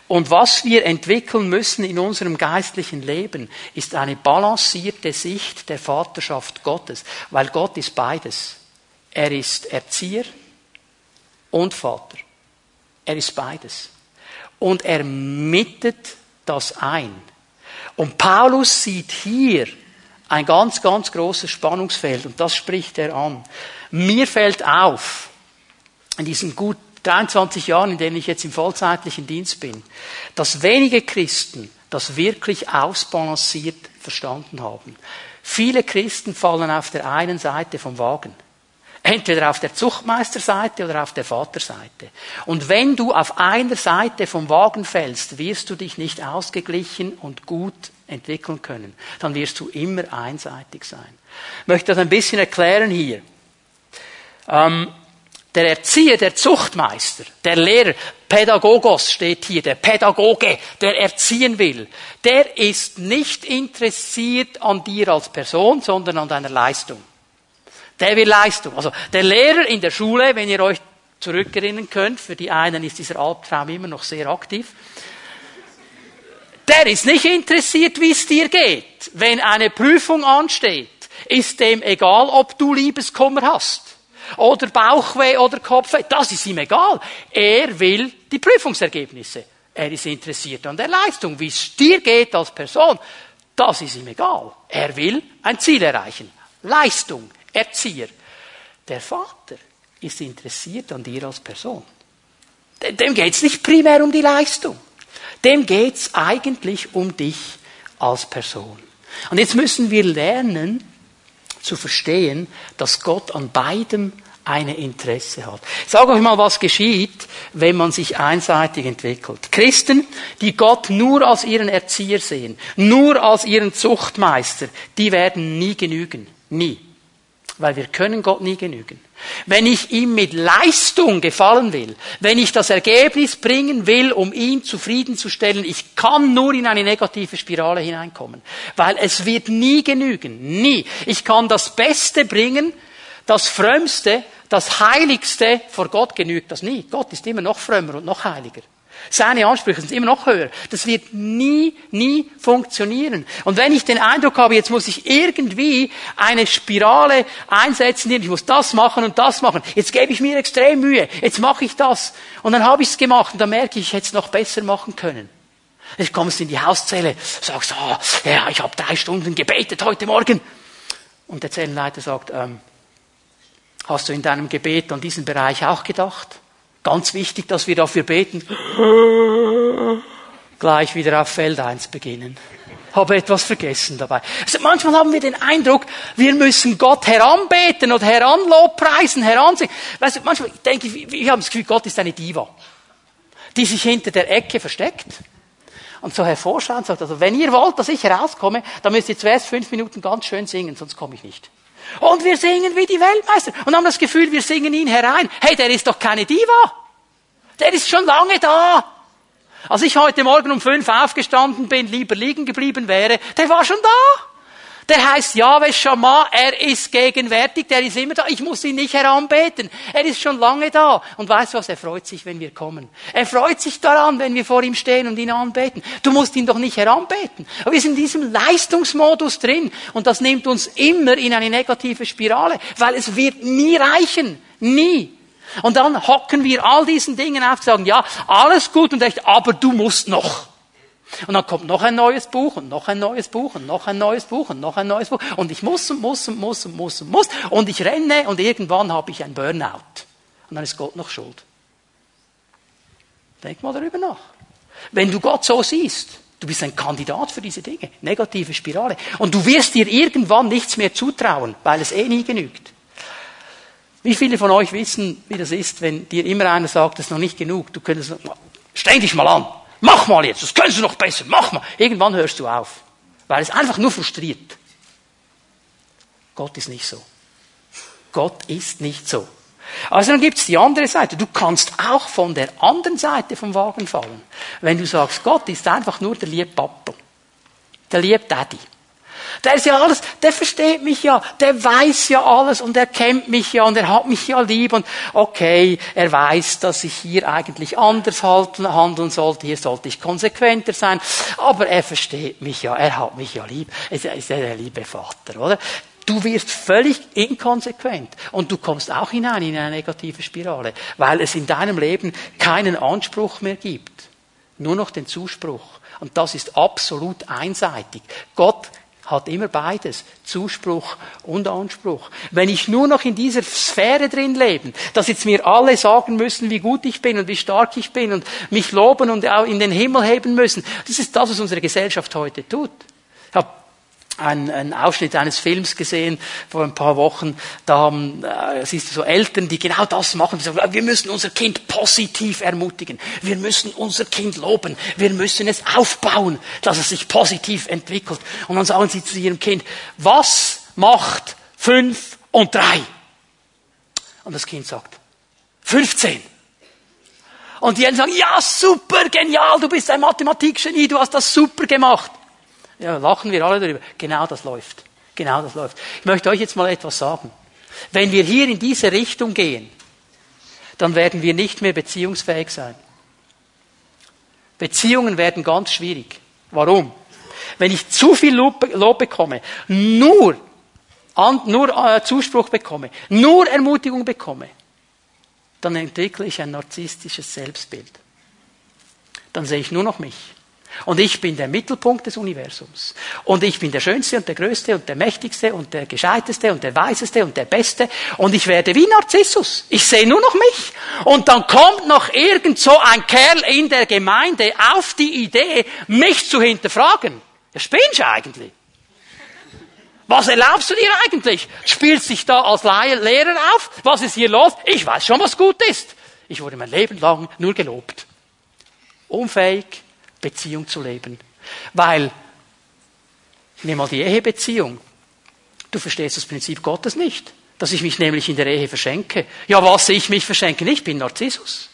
Und was wir entwickeln müssen in unserem geistlichen Leben, ist eine balancierte Sicht der Vaterschaft Gottes, weil Gott ist beides. Er ist Erzieher und Vater. Er ist beides. Und er mittet das ein. Und Paulus sieht hier ein ganz, ganz großes Spannungsfeld und das spricht er an. Mir fällt auf, in diesen gut 23 Jahren, in denen ich jetzt im vollzeitlichen Dienst bin, dass wenige Christen das wirklich ausbalanciert verstanden haben. Viele Christen fallen auf der einen Seite vom Wagen. Entweder auf der Zuchtmeisterseite oder auf der Vaterseite. Und wenn du auf einer Seite vom Wagen fällst, wirst du dich nicht ausgeglichen und gut entwickeln können. Dann wirst du immer einseitig sein. Ich möchte das ein bisschen erklären hier. Ähm, der Erzieher, der Zuchtmeister, der Lehrer, Pädagogos steht hier, der Pädagoge, der erziehen will, der ist nicht interessiert an dir als Person, sondern an deiner Leistung. Der will Leistung. Also der Lehrer in der Schule, wenn ihr euch zurückerinnern könnt. Für die einen ist dieser Albtraum immer noch sehr aktiv. Der ist nicht interessiert, wie es dir geht. Wenn eine Prüfung ansteht, ist dem egal, ob du Liebeskummer hast. Oder Bauchweh oder Kopfweh. Das ist ihm egal. Er will die Prüfungsergebnisse. Er ist interessiert an der Leistung. Wie es dir geht als Person, das ist ihm egal. Er will ein Ziel erreichen. Leistung, Erzieher. Der Vater ist interessiert an dir als Person. Dem geht's nicht primär um die Leistung. Dem geht's eigentlich um dich als Person. Und jetzt müssen wir lernen zu verstehen, dass Gott an beidem eine Interesse hat. Sage euch mal, was geschieht, wenn man sich einseitig entwickelt. Christen, die Gott nur als ihren Erzieher sehen, nur als ihren Zuchtmeister, die werden nie genügen. Nie. Weil wir können Gott nie genügen. Wenn ich ihm mit Leistung gefallen will, wenn ich das Ergebnis bringen will, um ihn zufriedenzustellen, ich kann nur in eine negative Spirale hineinkommen. Weil es wird nie genügen. Nie. Ich kann das Beste bringen, das Frömmste, das Heiligste vor Gott genügt das nie. Gott ist immer noch frömmer und noch heiliger. Seine Ansprüche sind immer noch höher. Das wird nie, nie funktionieren. Und wenn ich den Eindruck habe, jetzt muss ich irgendwie eine Spirale einsetzen, ich muss das machen und das machen, jetzt gebe ich mir extrem Mühe, jetzt mache ich das. Und dann habe ich es gemacht und dann merke ich, ich hätte es noch besser machen können. Ich komme in die Hauszelle, sagst, oh, ja, ich habe drei Stunden gebetet heute Morgen. Und der Zellenleiter sagt, ähm, Hast du in deinem Gebet an diesen Bereich auch gedacht? Ganz wichtig, dass wir dafür beten. Gleich wieder auf Feld 1 beginnen. Habe etwas vergessen dabei. Also manchmal haben wir den Eindruck, wir müssen Gott heranbeten oder heranlobpreisen, heransingen. Weißt du, manchmal denke ich, wir haben das Gefühl, Gott ist eine Diva, die sich hinter der Ecke versteckt und so hervorschaut und sagt, also wenn ihr wollt, dass ich herauskomme, dann müsst ihr zuerst fünf Minuten ganz schön singen, sonst komme ich nicht. Und wir singen wie die Weltmeister. Und haben das Gefühl, wir singen ihn herein. Hey, der ist doch keine Diva. Der ist schon lange da. Als ich heute Morgen um fünf aufgestanden bin, lieber liegen geblieben wäre, der war schon da. Der heißt Yahweh Shammah, er ist gegenwärtig, der ist immer da. Ich muss ihn nicht heranbeten. Er ist schon lange da. Und weißt du was, er freut sich, wenn wir kommen. Er freut sich daran, wenn wir vor ihm stehen und ihn anbeten. Du musst ihn doch nicht heranbeten. Aber wir sind in diesem Leistungsmodus drin. Und das nimmt uns immer in eine negative Spirale, weil es wird nie reichen. Nie. Und dann hocken wir all diesen Dingen auf und sagen, ja, alles gut und echt, aber du musst noch. Und dann kommt noch ein neues Buch und noch ein neues Buch und noch ein neues Buch und noch ein neues Buch. Und ich muss und muss und muss und muss und muss. Und ich renne und irgendwann habe ich ein Burnout. Und dann ist Gott noch schuld. Denk mal darüber nach. Wenn du Gott so siehst, du bist ein Kandidat für diese Dinge. Negative Spirale. Und du wirst dir irgendwann nichts mehr zutrauen, weil es eh nie genügt. Wie viele von euch wissen, wie das ist, wenn dir immer einer sagt, es ist noch nicht genug, du könntest, streng dich mal an. Mach mal jetzt, das können Sie noch besser, mach mal. Irgendwann hörst du auf, weil es einfach nur frustriert. Gott ist nicht so. Gott ist nicht so. Also dann gibt's die andere Seite. Du kannst auch von der anderen Seite vom Wagen fallen. Wenn du sagst, Gott ist einfach nur der liebe Papa. Der liebe Daddy. Der ist ja alles, der versteht mich ja, der weiß ja alles und er kennt mich ja und er hat mich ja lieb und okay, er weiß, dass ich hier eigentlich anders handeln sollte, hier sollte ich konsequenter sein, aber er versteht mich ja, er hat mich ja lieb, er ist ja der liebe Vater, oder? Du wirst völlig inkonsequent und du kommst auch hinein in eine negative Spirale, weil es in deinem Leben keinen Anspruch mehr gibt, nur noch den Zuspruch. Und das ist absolut einseitig. Gott hat immer beides, Zuspruch und Anspruch. Wenn ich nur noch in dieser Sphäre drin lebe, dass jetzt mir alle sagen müssen, wie gut ich bin und wie stark ich bin und mich loben und auch in den Himmel heben müssen, das ist das, was unsere Gesellschaft heute tut. Ich habe einen, einen Ausschnitt eines Films gesehen vor ein paar Wochen. Da haben, äh, siehst du so Eltern, die genau das machen. Die sagen, wir müssen unser Kind positiv ermutigen. Wir müssen unser Kind loben. Wir müssen es aufbauen, dass es sich positiv entwickelt. Und dann sagen sie zu ihrem Kind, was macht fünf und drei? Und das Kind sagt, 15. Und die anderen sagen, ja, super, genial, du bist ein Mathematikgenie, du hast das super gemacht. Ja, lachen wir alle darüber. Genau das läuft. Genau das läuft. Ich möchte euch jetzt mal etwas sagen. Wenn wir hier in diese Richtung gehen, dann werden wir nicht mehr beziehungsfähig sein. Beziehungen werden ganz schwierig. Warum? Wenn ich zu viel Lob, bekomme, nur, nur äh, Zuspruch bekomme, nur Ermutigung bekomme, dann entwickle ich ein narzisstisches Selbstbild. Dann sehe ich nur noch mich. Und ich bin der Mittelpunkt des Universums. Und ich bin der Schönste und der Größte und der Mächtigste und der Gescheiteste und der Weiseste und der Beste. Und ich werde wie Narzissus. Ich sehe nur noch mich. Und dann kommt noch irgend so ein Kerl in der Gemeinde auf die Idee, mich zu hinterfragen. Ja, spinnst du eigentlich? Was erlaubst du dir eigentlich? Spielst dich da als Lehrer auf? Was ist hier los? Ich weiß schon, was gut ist. Ich wurde mein Leben lang nur gelobt. Unfähig, Beziehung zu leben. Weil, nimm mal die Ehebeziehung. Du verstehst das Prinzip Gottes nicht. Dass ich mich nämlich in der Ehe verschenke. Ja, was ich mich verschenke? Ich bin Narzissus.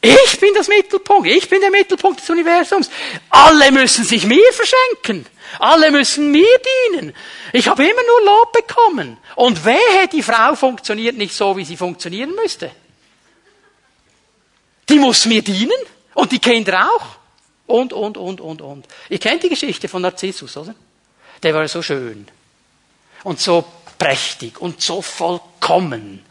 Ich bin das Mittelpunkt. Ich bin der Mittelpunkt des Universums. Alle müssen sich mir verschenken. Alle müssen mir dienen. Ich habe immer nur Lob bekommen. Und wehe, die Frau funktioniert nicht so, wie sie funktionieren müsste. Die muss mir dienen. Und die Kinder auch. Und, und, und, und, und. Ihr kennt die Geschichte von Narzissus, oder? Der war so schön. Und so prächtig und so vollkommen.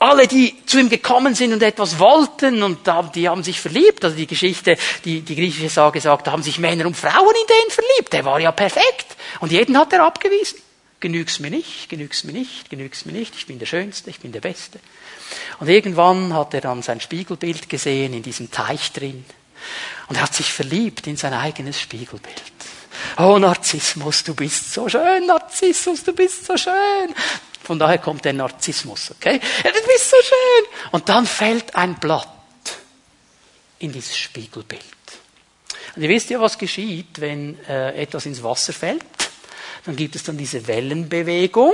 Alle, die zu ihm gekommen sind und etwas wollten, und die haben sich verliebt. Also die Geschichte, die, die griechische Sage sagt, da haben sich Männer und Frauen in den verliebt. Der war ja perfekt. Und jeden hat er abgewiesen. Genügst mir nicht, genügst mir nicht, genügst mir nicht. Ich bin der Schönste, ich bin der Beste. Und irgendwann hat er dann sein Spiegelbild gesehen in diesem Teich drin. Und er hat sich verliebt in sein eigenes Spiegelbild. Oh Narzissmus, du bist so schön, Narzissmus, du bist so schön. Von daher kommt der Narzissmus, okay? Ja, du bist so schön. Und dann fällt ein Blatt in dieses Spiegelbild. Und ihr wisst ja, was geschieht, wenn äh, etwas ins Wasser fällt. Dann gibt es dann diese Wellenbewegung.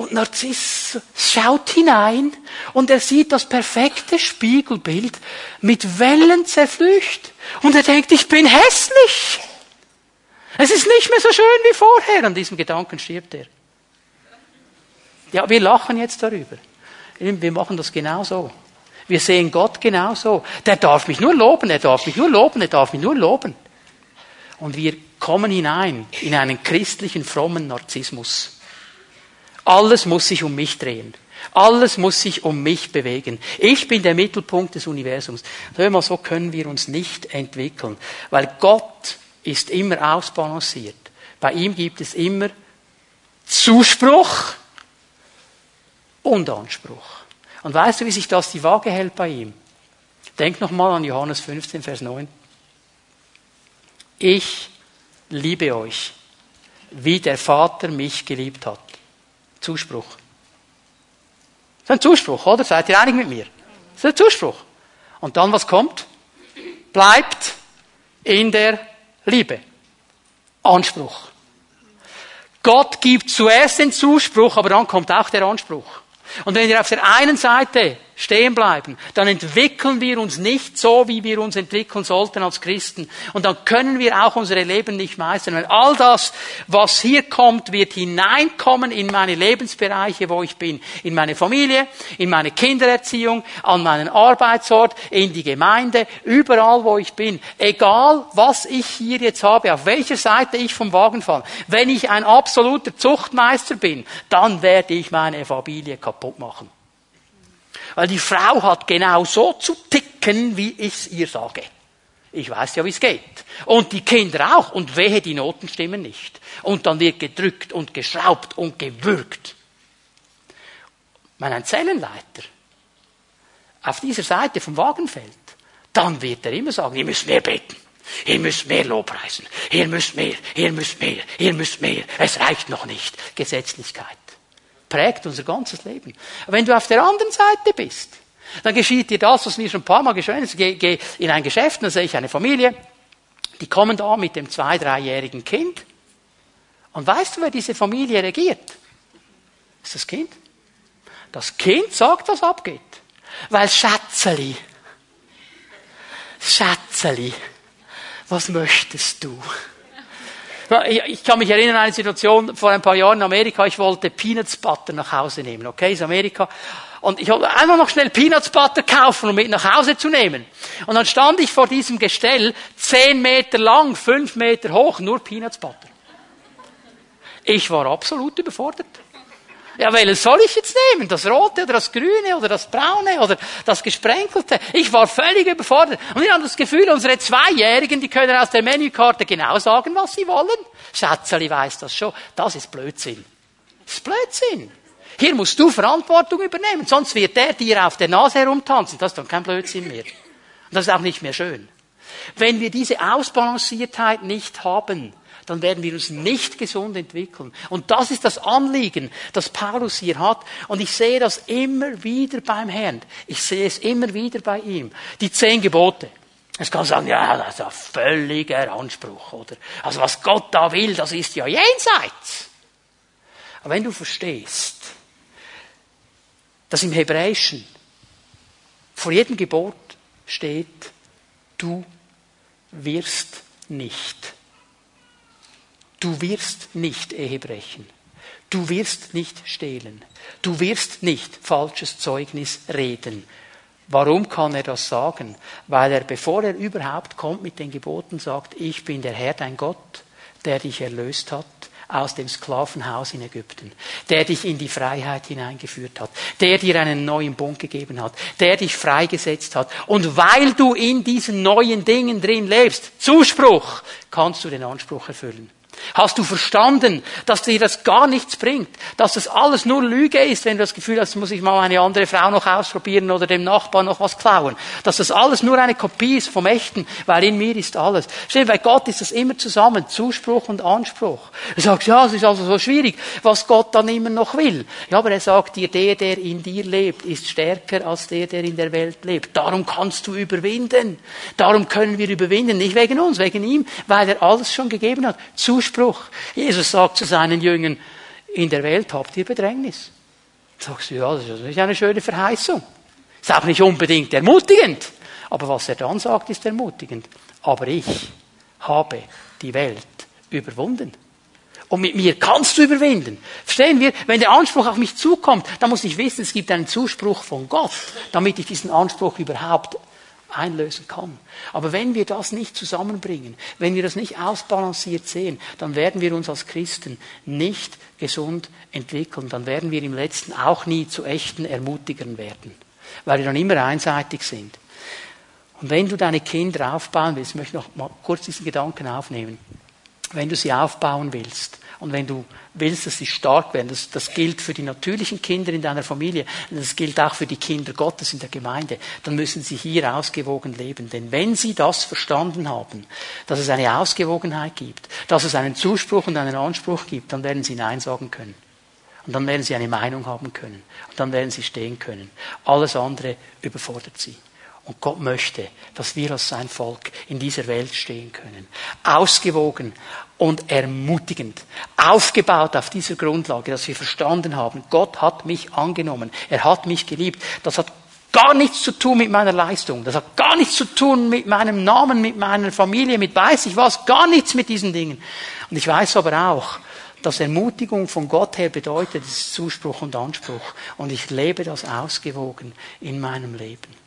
Und Narziss schaut hinein und er sieht das perfekte Spiegelbild mit Wellen zerflücht. Und er denkt, ich bin hässlich. Es ist nicht mehr so schön wie vorher. An diesem Gedanken stirbt er. Ja, wir lachen jetzt darüber. Wir machen das genauso. Wir sehen Gott genauso. Der darf mich nur loben, er darf mich nur loben, er darf mich nur loben. Und wir kommen hinein in einen christlichen, frommen Narzissmus. Alles muss sich um mich drehen. Alles muss sich um mich bewegen. Ich bin der Mittelpunkt des Universums. So können wir uns nicht entwickeln, weil Gott ist immer ausbalanciert. Bei ihm gibt es immer Zuspruch und Anspruch. Und weißt du, wie sich das die Waage hält bei ihm? Denk nochmal an Johannes 15, Vers 9. Ich liebe euch, wie der Vater mich geliebt hat. Zuspruch. Das ist ein Zuspruch, oder? Seid ihr einig mit mir? Das ist ein Zuspruch. Und dann was kommt? Bleibt in der Liebe. Anspruch. Gott gibt zuerst den Zuspruch, aber dann kommt auch der Anspruch. Und wenn wir auf der einen Seite stehen bleiben, dann entwickeln wir uns nicht so, wie wir uns entwickeln sollten als Christen. Und dann können wir auch unsere Leben nicht meistern. Weil all das, was hier kommt, wird hineinkommen in meine Lebensbereiche, wo ich bin. In meine Familie, in meine Kindererziehung, an meinen Arbeitsort, in die Gemeinde, überall, wo ich bin. Egal, was ich hier jetzt habe, auf welcher Seite ich vom Wagen falle. Wenn ich ein absoluter Zuchtmeister bin, dann werde ich meine Familie kaputt machen. Weil die Frau hat genau so zu ticken, wie ich es ihr sage. Ich weiß ja, wie es geht. Und die Kinder auch. Und wehe, die Noten stimmen nicht. Und dann wird gedrückt und geschraubt und gewürgt. Wenn ein Zellenleiter auf dieser Seite vom Wagen fällt, dann wird er immer sagen, ihr müsst mehr beten. Ihr müsst mehr Lobpreisen. Ihr müsst mehr. Ihr müsst mehr. Ihr müsst mehr. Es reicht noch nicht. Gesetzlichkeit prägt unser ganzes Leben. wenn du auf der anderen Seite bist, dann geschieht dir das, was mir schon ein paar Mal geschehen ist. Ich gehe in ein Geschäft, dann sehe ich eine Familie, die kommen da mit dem zwei-, dreijährigen Kind. Und weißt du, wer diese Familie regiert? ist das Kind. Das Kind sagt, was abgeht. Weil Schätzeli, Schätzeli, was möchtest du? Ich kann mich erinnern an eine Situation vor ein paar Jahren in Amerika. Ich wollte Peanuts Butter nach Hause nehmen. Okay, ist Amerika. Und ich wollte einfach noch schnell Peanuts Butter kaufen, um mit nach Hause zu nehmen. Und dann stand ich vor diesem Gestell, zehn Meter lang, fünf Meter hoch, nur Peanuts Butter. Ich war absolut überfordert. Ja, welches soll ich jetzt nehmen? Das rote oder das grüne oder das braune oder das gesprenkelte? Ich war völlig überfordert. Und ich habe das Gefühl, unsere Zweijährigen, die können aus der Menükarte genau sagen, was sie wollen. Schätzeli weiß das schon. Das ist Blödsinn. Das ist Blödsinn. Hier musst du Verantwortung übernehmen, sonst wird der dir auf der Nase herumtanzen. Das ist dann kein Blödsinn mehr. Und das ist auch nicht mehr schön. Wenn wir diese Ausbalanciertheit nicht haben, dann werden wir uns nicht gesund entwickeln. Und das ist das Anliegen, das Paulus hier hat. Und ich sehe das immer wieder beim Herrn. Ich sehe es immer wieder bei ihm. Die zehn Gebote. Es kann sagen, ja, das ist ein völliger Anspruch, oder? Also was Gott da will, das ist ja jenseits. Aber wenn du verstehst, dass im Hebräischen vor jedem Gebot steht, du wirst nicht. Du wirst nicht Ehe brechen. Du wirst nicht stehlen. Du wirst nicht falsches Zeugnis reden. Warum kann er das sagen? Weil er, bevor er überhaupt kommt mit den Geboten, sagt, ich bin der Herr, dein Gott, der dich erlöst hat aus dem Sklavenhaus in Ägypten, der dich in die Freiheit hineingeführt hat, der dir einen neuen Bund gegeben hat, der dich freigesetzt hat. Und weil du in diesen neuen Dingen drin lebst, Zuspruch, kannst du den Anspruch erfüllen. Hast du verstanden, dass dir das gar nichts bringt? Dass das alles nur Lüge ist, wenn du das Gefühl hast, muss ich mal eine andere Frau noch ausprobieren oder dem Nachbarn noch was klauen? Dass das alles nur eine Kopie ist vom Echten, weil in mir ist alles. Stell, bei Gott ist das immer zusammen, Zuspruch und Anspruch. Du sagst, ja, es ist also so schwierig, was Gott dann immer noch will. Ja, aber er sagt dir, der, der in dir lebt, ist stärker als der, der in der Welt lebt. Darum kannst du überwinden. Darum können wir überwinden. Nicht wegen uns, wegen ihm, weil er alles schon gegeben hat. Zuspruch Zuspruch. Jesus sagt zu seinen Jüngern, in der Welt habt ihr Bedrängnis. Sagst du, ja, das ist eine schöne Verheißung. Ist auch nicht unbedingt ermutigend. Aber was er dann sagt, ist ermutigend. Aber ich habe die Welt überwunden. Und mit mir kannst du überwinden. Verstehen wir? Wenn der Anspruch auf mich zukommt, dann muss ich wissen, es gibt einen Zuspruch von Gott, damit ich diesen Anspruch überhaupt einlösen kann. Aber wenn wir das nicht zusammenbringen, wenn wir das nicht ausbalanciert sehen, dann werden wir uns als Christen nicht gesund entwickeln. Dann werden wir im letzten auch nie zu echten Ermutigern werden, weil wir dann immer einseitig sind. Und wenn du deine Kinder aufbauen willst, ich möchte noch mal kurz diesen Gedanken aufnehmen, wenn du sie aufbauen willst, und wenn du willst, dass sie stark werden, das, das gilt für die natürlichen Kinder in deiner Familie, das gilt auch für die Kinder Gottes in der Gemeinde, dann müssen sie hier ausgewogen leben. Denn wenn sie das verstanden haben, dass es eine Ausgewogenheit gibt, dass es einen Zuspruch und einen Anspruch gibt, dann werden sie Nein sagen können. Und dann werden sie eine Meinung haben können. Und dann werden sie stehen können. Alles andere überfordert sie. Und Gott möchte, dass wir als sein Volk in dieser Welt stehen können. Ausgewogen und ermutigend. Aufgebaut auf dieser Grundlage, dass wir verstanden haben, Gott hat mich angenommen. Er hat mich geliebt. Das hat gar nichts zu tun mit meiner Leistung. Das hat gar nichts zu tun mit meinem Namen, mit meiner Familie, mit weiß ich was. Gar nichts mit diesen Dingen. Und ich weiß aber auch, dass Ermutigung von Gott her bedeutet, es ist Zuspruch und Anspruch. Und ich lebe das ausgewogen in meinem Leben.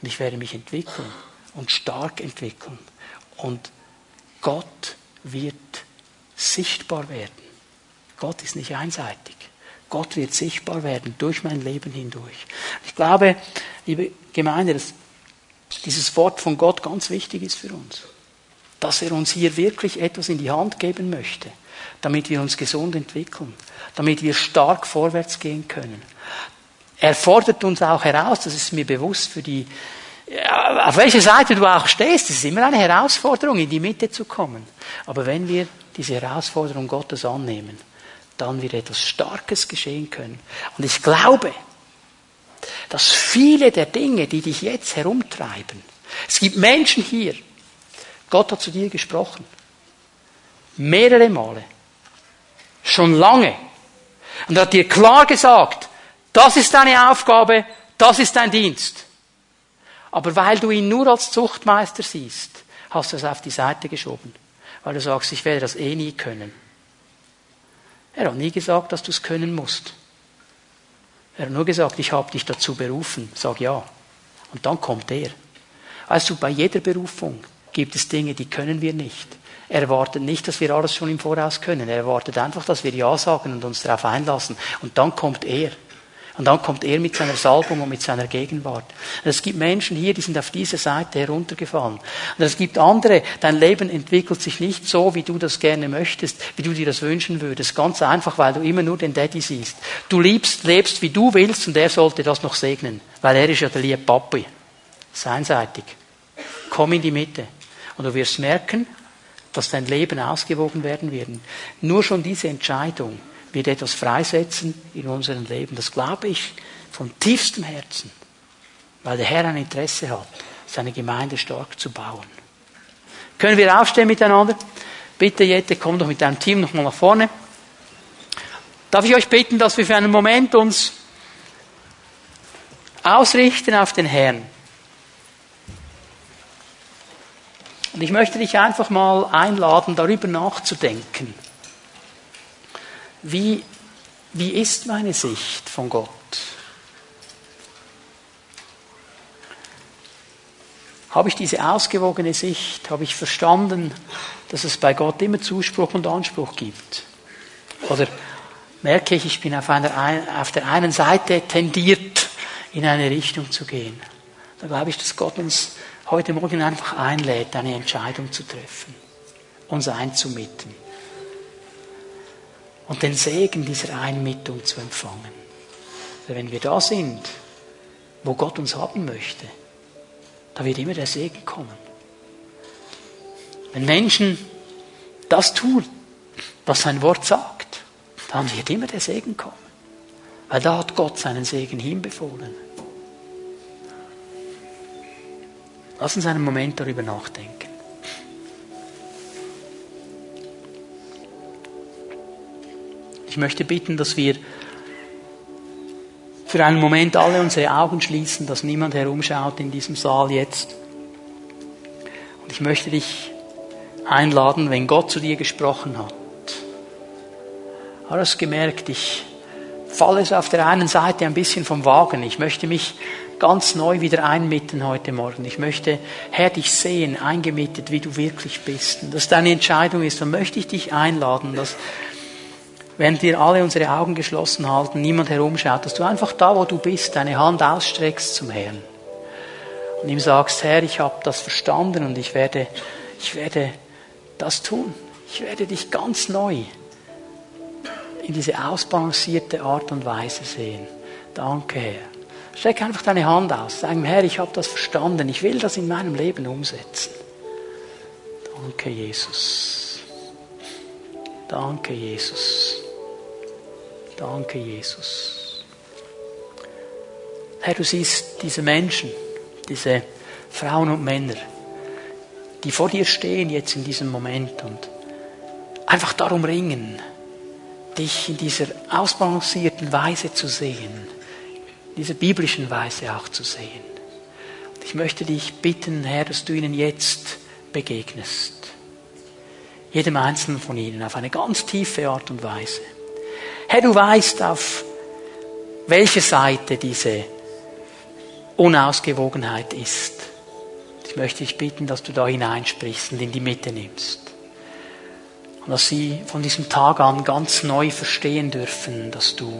Und ich werde mich entwickeln und stark entwickeln. Und Gott wird sichtbar werden. Gott ist nicht einseitig. Gott wird sichtbar werden durch mein Leben hindurch. Ich glaube, liebe Gemeinde, dass dieses Wort von Gott ganz wichtig ist für uns. Dass er uns hier wirklich etwas in die Hand geben möchte, damit wir uns gesund entwickeln, damit wir stark vorwärts gehen können. Er fordert uns auch heraus, das ist mir bewusst für die, auf welcher Seite du auch stehst, es ist immer eine Herausforderung, in die Mitte zu kommen. Aber wenn wir diese Herausforderung Gottes annehmen, dann wird etwas Starkes geschehen können. Und ich glaube, dass viele der Dinge, die dich jetzt herumtreiben, es gibt Menschen hier, Gott hat zu dir gesprochen, mehrere Male, schon lange, und hat dir klar gesagt, das ist deine Aufgabe, das ist dein Dienst. Aber weil du ihn nur als Zuchtmeister siehst, hast du es auf die Seite geschoben. Weil du sagst, ich werde das eh nie können. Er hat nie gesagt, dass du es können musst. Er hat nur gesagt, ich habe dich dazu berufen. Sag ja. Und dann kommt er. Also bei jeder Berufung gibt es Dinge, die können wir nicht. Er erwartet nicht, dass wir alles schon im Voraus können. Er erwartet einfach, dass wir Ja sagen und uns darauf einlassen. Und dann kommt er. Und dann kommt er mit seiner Salbung und mit seiner Gegenwart. Und es gibt Menschen hier, die sind auf diese Seite heruntergefallen. Und es gibt andere, dein Leben entwickelt sich nicht so, wie du das gerne möchtest, wie du dir das wünschen würdest. Ganz einfach, weil du immer nur den Daddy siehst. Du liebst, lebst, wie du willst und er sollte das noch segnen. Weil er ist ja der liebe Papi. Seinseitig. Komm in die Mitte. Und du wirst merken, dass dein Leben ausgewogen werden wird. Nur schon diese Entscheidung wird etwas freisetzen in unserem Leben. Das glaube ich von tiefstem Herzen, weil der Herr ein Interesse hat, seine Gemeinde stark zu bauen. Können wir aufstehen miteinander? Bitte, Jette, komm doch mit deinem Team nochmal nach vorne. Darf ich euch bitten, dass wir für einen Moment uns ausrichten auf den Herrn? Und ich möchte dich einfach mal einladen, darüber nachzudenken. Wie, wie ist meine Sicht von Gott? Habe ich diese ausgewogene Sicht? Habe ich verstanden, dass es bei Gott immer Zuspruch und Anspruch gibt? Oder merke ich, ich bin auf, einer, auf der einen Seite tendiert, in eine Richtung zu gehen? Da glaube ich, dass Gott uns heute Morgen einfach einlädt, eine Entscheidung zu treffen, uns einzumitten und den Segen dieser Einmittung zu empfangen. Wenn wir da sind, wo Gott uns haben möchte, da wird immer der Segen kommen. Wenn Menschen das tun, was sein Wort sagt, dann wird immer der Segen kommen. Weil da hat Gott seinen Segen hinbefohlen. Lass uns einen Moment darüber nachdenken. Ich möchte bitten, dass wir für einen Moment alle unsere Augen schließen, dass niemand herumschaut in diesem Saal jetzt. Und ich möchte dich einladen, wenn Gott zu dir gesprochen hat. Hast gemerkt, ich falle es auf der einen Seite ein bisschen vom Wagen. Ich möchte mich ganz neu wieder einmitten heute Morgen. Ich möchte, Herr, dich sehen, eingemietet, wie du wirklich bist. Und dass deine Entscheidung ist, dann möchte ich dich einladen, dass während wir alle unsere Augen geschlossen halten, niemand herumschaut, dass du einfach da, wo du bist, deine Hand ausstreckst zum Herrn. Und ihm sagst, Herr, ich habe das verstanden und ich werde, ich werde das tun. Ich werde dich ganz neu in diese ausbalancierte Art und Weise sehen. Danke, Herr. Streck einfach deine Hand aus. Sag ihm, Herr, ich habe das verstanden. Ich will das in meinem Leben umsetzen. Danke, Jesus. Danke, Jesus. Danke, Jesus. Herr, du siehst diese Menschen, diese Frauen und Männer, die vor dir stehen jetzt in diesem Moment und einfach darum ringen, dich in dieser ausbalancierten Weise zu sehen dieser biblischen Weise auch zu sehen. Und ich möchte dich bitten, Herr, dass du ihnen jetzt begegnest. Jedem Einzelnen von ihnen auf eine ganz tiefe Art und Weise. Herr, du weißt, auf welche Seite diese Unausgewogenheit ist. Ich möchte dich bitten, dass du da hineinsprichst und in die Mitte nimmst. Und dass sie von diesem Tag an ganz neu verstehen dürfen, dass du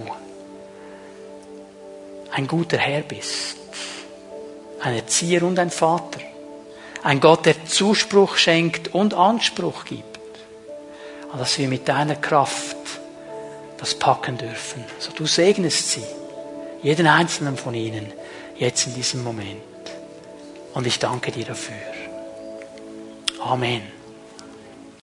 ein guter Herr bist, ein Erzieher und ein Vater, ein Gott, der Zuspruch schenkt und Anspruch gibt, und dass wir mit deiner Kraft das packen dürfen. So du segnest sie, jeden einzelnen von ihnen, jetzt in diesem Moment. Und ich danke dir dafür. Amen.